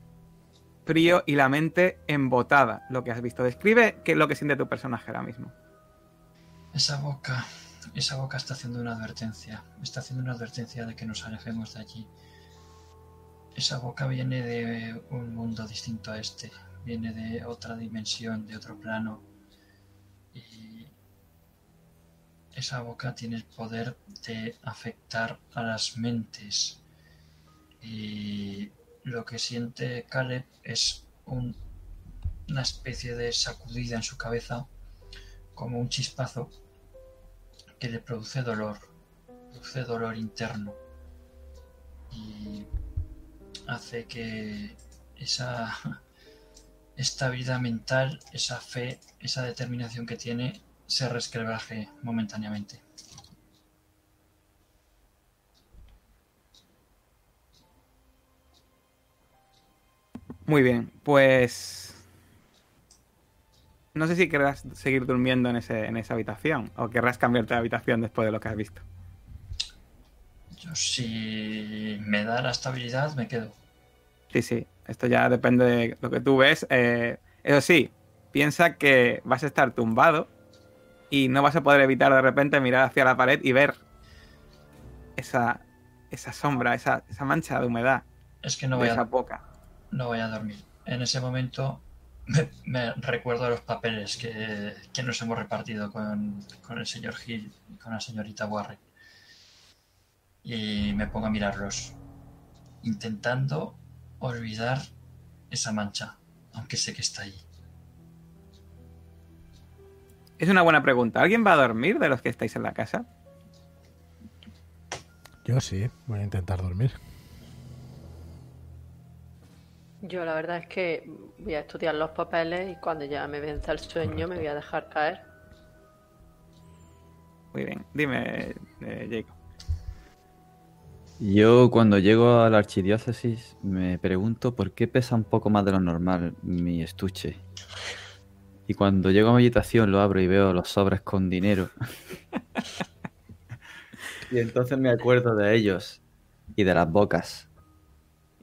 frío y la mente embotada, lo que has visto. Describe qué es lo que siente tu personaje ahora mismo. Esa boca, esa boca está haciendo una advertencia. Está haciendo una advertencia de que nos alejemos de allí. Esa boca viene de un mundo distinto a este. Viene de otra dimensión, de otro plano. Y esa boca tiene el poder de afectar a las mentes. Y lo que siente Caleb es un- una especie de sacudida en su cabeza como un chispazo que le produce dolor, produce dolor interno y hace que esa estabilidad mental, esa fe, esa determinación que tiene se resquebraje momentáneamente. Muy bien, pues... No sé si querrás seguir durmiendo en, ese, en esa habitación o querrás cambiarte de habitación después de lo que has visto. Yo si me da la estabilidad me quedo. Sí, sí, esto ya depende de lo que tú ves. Eh, eso sí, piensa que vas a estar tumbado y no vas a poder evitar de repente mirar hacia la pared y ver esa, esa sombra, esa, esa mancha de humedad Es que no voy esa a, boca. no voy a dormir. En ese momento Me, me recuerdo los papeles que, que nos hemos repartido con, con el señor Hill y con la señorita Warren. Y me pongo a mirarlos, intentando olvidar esa mancha, aunque sé que está ahí. Es una buena pregunta. ¿Alguien va a dormir de los que estáis en la casa? Yo sí, voy a intentar dormir. Yo la verdad es que voy a estudiar los papeles y cuando ya me venza el sueño me voy a dejar caer. Muy bien. Dime, eh, Jacob. Yo cuando llego a la archidiócesis me pregunto por qué pesa un poco más de lo normal mi estuche. Y cuando llego a mi habitación lo abro y veo los sobres con dinero. y entonces me acuerdo de ellos y de las bocas.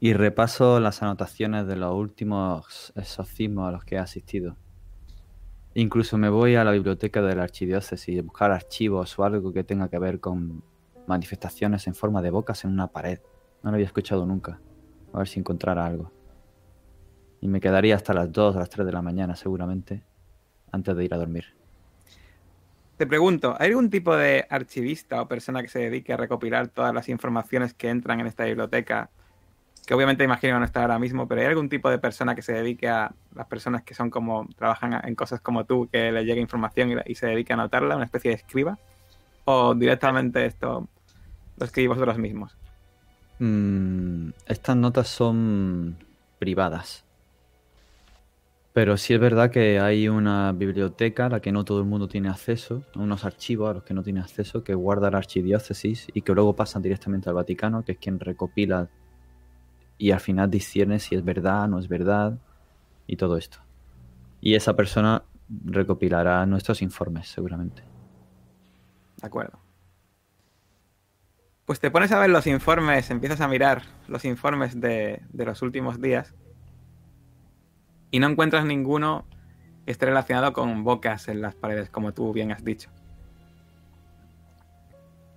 Y repaso las anotaciones de los últimos exorcismos a los que he asistido. Incluso me voy a la biblioteca de la archidiócesis a buscar archivos o algo que tenga que ver con manifestaciones en forma de bocas en una pared. No lo había escuchado nunca. A ver si encontrara algo. Y me quedaría hasta las 2 o las 3 de la mañana seguramente, antes de ir a dormir. Te pregunto, ¿hay algún tipo de archivista o persona que se dedique a recopilar todas las informaciones que entran en esta biblioteca? Que obviamente imagino que no está ahora mismo, pero ¿hay algún tipo de persona que se dedique a las personas que son como, trabajan en cosas como tú, que le llegue información y, y se dedique a anotarla, una especie de escriba? ¿O directamente esto lo escribís vosotros mismos? Mm, estas notas son privadas. Pero sí es verdad que hay una biblioteca a la que no todo el mundo tiene acceso, unos archivos a los que no tiene acceso, que guarda la archidiócesis y que luego pasan directamente al Vaticano, que es quien recopila y al final discierne si es verdad, no es verdad y todo esto. Y esa persona recopilará nuestros informes, seguramente. De acuerdo. Pues te pones a ver los informes, empiezas a mirar los informes de, de los últimos días y no encuentras ninguno que esté relacionado con bocas en las paredes, como tú bien has dicho.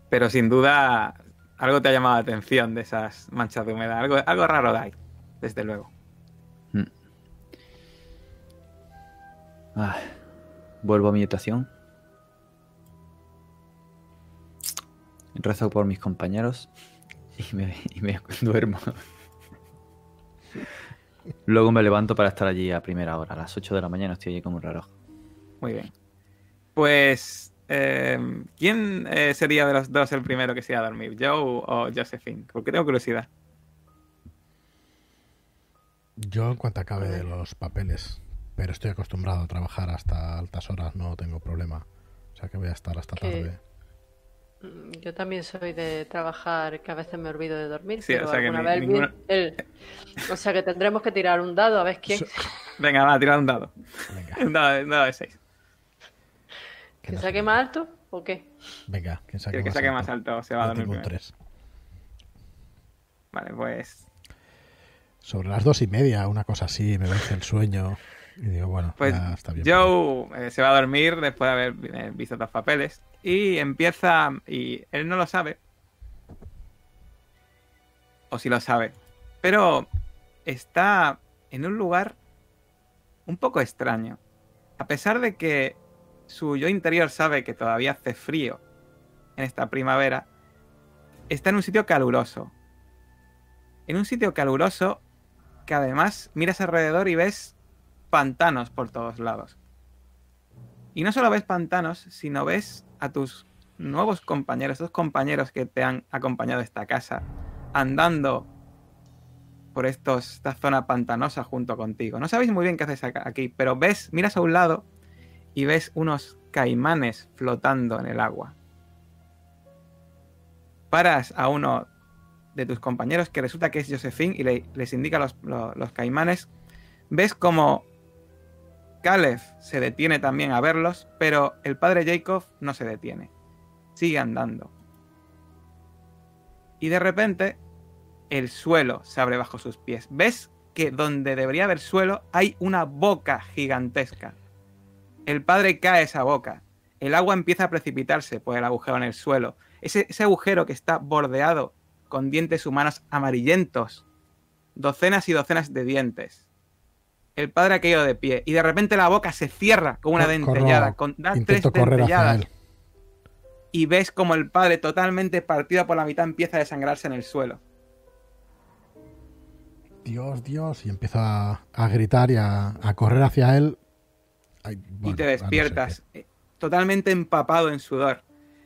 Pero sin duda algo te ha llamado la atención de esas manchas de humedad. Algo, algo raro hay, desde luego. Mm. Ah, vuelvo a mi habitación. Rezo por mis compañeros y me duermo. Luego me levanto para estar allí a primera hora. A las 8 de la mañana estoy allí como un reloj. Muy bien. Pues, eh, ¿quién eh, sería de los dos el primero que se iba a dormir? ¿Joe o Josephine? Porque tengo curiosidad. Yo en cuanto acabe de los papeles, pero estoy acostumbrado a trabajar hasta altas horas, no tengo problema. O sea que voy a estar hasta ¿Qué? tarde. Mm, Yo también soy de trabajar, que a veces me olvido de dormir. Sí, pero o sea que alguna ni- vez ninguna- el- O sea que tendremos que tirar un dado a ver quién. So- Venga, va, tira un dado. Venga, Un dado, un dado de 6. que ¿Que no saque más alto o qué? Venga, quien saque El que más saque alto. más alto se va a dormir tengo un primero. 3. Vale, pues, Sobre las dos y media, una cosa así, me vence el sueño. Y digo, bueno, pues ya está bien. Joe eh, se va a dormir después de haber eh, visto los papeles y empieza, y él no lo sabe, o si lo sabe, pero está en un lugar un poco extraño. A pesar de que su yo interior sabe que todavía hace frío en esta primavera, está en un sitio caluroso. En un sitio caluroso que además miras alrededor y ves pantanos por todos lados. Y no solo ves pantanos, sino ves a tus nuevos compañeros, esos compañeros que te han acompañado a esta casa, andando por estos, esta zona pantanosa junto contigo. No sabéis muy bien qué haces aquí, pero ves, miras a un lado y ves unos caimanes flotando en el agua. Paras a uno de tus compañeros que resulta que es Josephine y le- les indica los, los- los caimanes. Ves como Caleb se detiene también a verlos, pero el padre Jacob no se detiene. Sigue andando. Y de repente el suelo se abre bajo sus pies. Ves que donde debería haber suelo hay una boca gigantesca. El padre cae esa boca. El agua empieza a precipitarse por el agujero en el suelo. Ese, ese agujero que está bordeado con dientes humanos amarillentos. Docenas y docenas de dientes. El padre ha caído de pie y de repente la boca se cierra con una Cor- dentellada. Con, da tres intento hacia dentelladas y ves como el padre totalmente partido por la mitad empieza a desangrarse en el suelo. Dios, Dios. Y empiezo a, a gritar y a, a correr hacia él. Ay, y te no despiertas eh, totalmente empapado en sudor.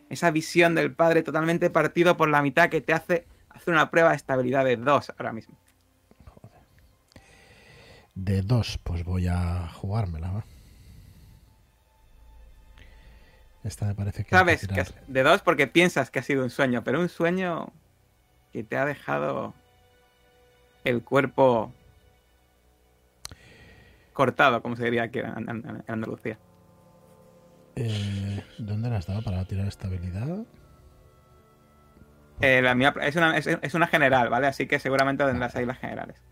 Esa visión del padre totalmente partido por la mitad que te hace hacer una prueba de estabilidad de dos ahora mismo. De dos, pues voy a jugármela. ¿va? Esta me parece que. Sabes que tirar. de dos porque piensas que ha sido un sueño, pero un sueño que te ha dejado el cuerpo cortado, como se diría aquí en, Andalucía. Eh, ¿Dónde la has dado para tirar estabilidad? Eh, la mía es una, es, es una general, ¿vale? Así que seguramente tendrás ahí las generales.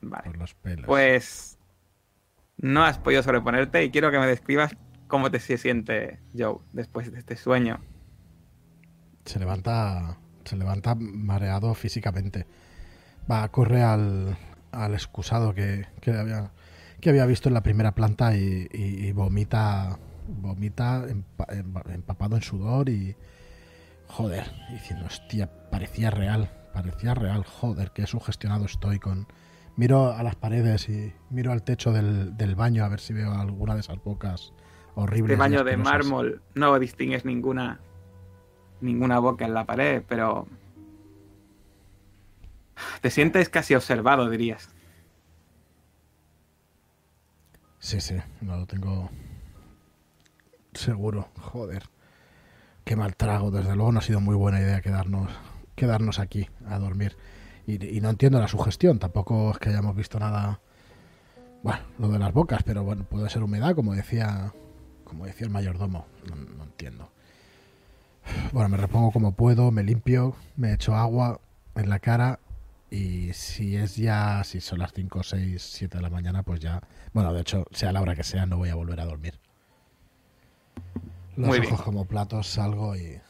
Vale. por los pelos. Pues no has podido sobreponerte y quiero que me describas cómo te siente Joe después de este sueño. Se levanta. Se levanta mareado físicamente. Va, corre al, al excusado que, que había, que había visto en la primera planta y, y- y vomita. Vomita empa- empa- empapado en sudor y. Joder, diciendo, hostia, parecía real. Parecía real, joder, que sugestionado estoy con. Miro a las paredes y miro al techo del, del baño a ver si veo alguna de esas bocas horribles. Este baño de mármol no distingues ninguna ninguna boca en la pared, pero te sientes casi observado, dirías. Sí, sí, no lo tengo seguro. Joder. Qué mal trago. Desde luego no ha sido muy buena idea quedarnos, quedarnos aquí a dormir. Y, y no entiendo la sugestión. Tampoco es que hayamos visto nada. Bueno, lo de las bocas, pero bueno, puede ser humedad, como decía, como decía el mayordomo. No, no entiendo. Bueno, me repongo como puedo, me limpio, me echo agua en la cara y si es ya, si son las 5, 6, 7 de la mañana, pues ya, bueno, de hecho, sea la hora que sea, no voy a volver a dormir. Los Muy ojos bien. como platos, salgo y,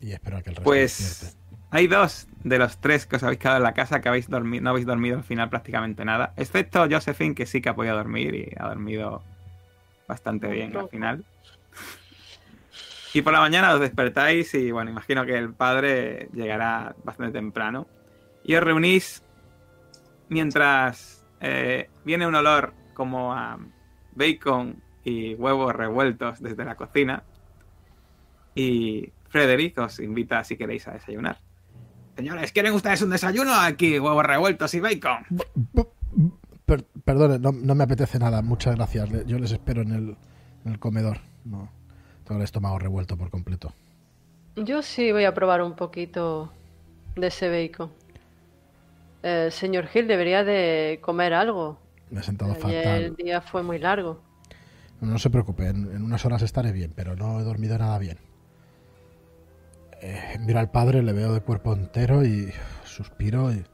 y espero a que el resto Pues. Hay dos de los tres que os habéis quedado en la casa que habéis dormido, no habéis dormido al final prácticamente nada, excepto Josephine que sí que ha podido dormir y ha dormido bastante bien al final. Y por la mañana os despertáis y bueno, imagino que el padre llegará bastante temprano. Y os reunís mientras eh, viene un olor como a bacon y huevos revueltos desde la cocina. Y Frederick os invita si queréis a desayunar. Señores, ¿quieren ustedes un desayuno? Aquí, huevos revueltos y bacon. Per- perdone, no, no me apetece nada, muchas gracias. Yo les espero en el, en el comedor. No, tengo el estómago revuelto por completo. Yo sí voy a probar un poquito de ese bacon. Eh, señor Hill debería de comer algo. Me he sentado Ayer fatal. el día fue muy largo. No, no se preocupe, en, en unas horas estaré bien, pero no he dormido nada bien. Eh, miro al padre, le veo de cuerpo entero y suspiro y...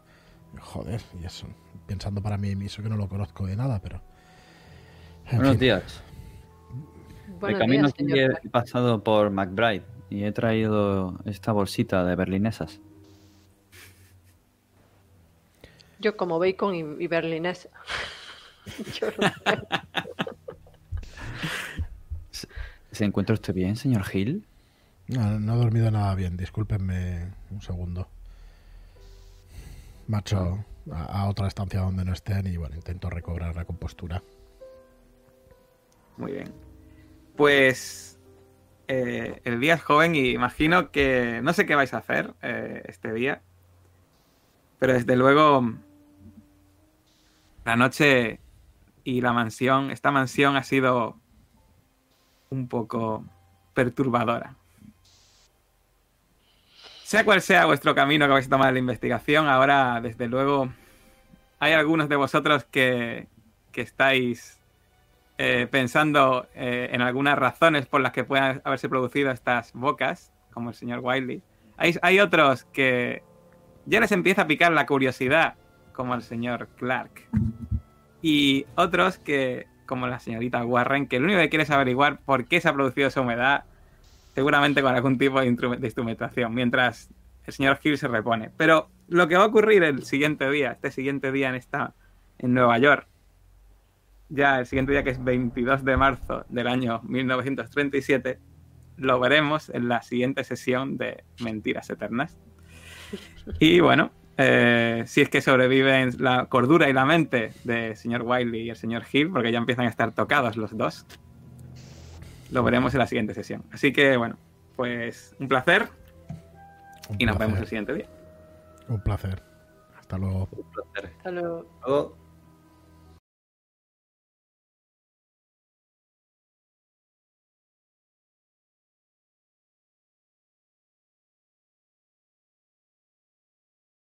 Joder, y eso. Pensando para mí mismo que no lo conozco de nada, pero... en Buenos fin. días. Buenos de camino días, aquí señor. he pasado por McBride y he traído esta bolsita de berlinesas. Yo como bacon y, y berlinesa. Yo no sé. ¿Se encuentra usted bien, señor Hill? No, no he dormido nada bien, discúlpenme un segundo. Marcho a, a otra estancia donde no estén y bueno, intento recobrar la compostura. Muy bien. Pues eh, el día es joven y imagino que no sé qué vais a hacer eh, este día. Pero desde luego la noche y la mansión, esta mansión ha sido un poco perturbadora. Sea cual sea vuestro camino que vais a tomar en la investigación, ahora desde luego hay algunos de vosotros que, que estáis eh, pensando eh, en algunas razones por las que puedan haberse producido estas bocas, como el señor Wiley. Hay, hay otros que ya les empieza a picar la curiosidad, como el señor Clark. Y otros que, como la señorita Warren, que lo único que quiere es averiguar por qué se ha producido esa humedad seguramente con algún tipo de, instru- de instrumentación, mientras el señor Hill se repone. Pero lo que va a ocurrir el siguiente día, este siguiente día en esta en Nueva York, ya el siguiente día que es 22 de marzo del año 1937, lo veremos en la siguiente sesión de Mentiras Eternas. Y bueno, eh, si es que sobreviven la cordura y la mente del señor Wiley y el señor Hill, porque ya empiezan a estar tocados los dos, lo veremos en la siguiente sesión. Así que bueno, pues un placer Un y nos vemos el siguiente día. Un placer. Hasta luego. Un placer. Hasta luego. Luego,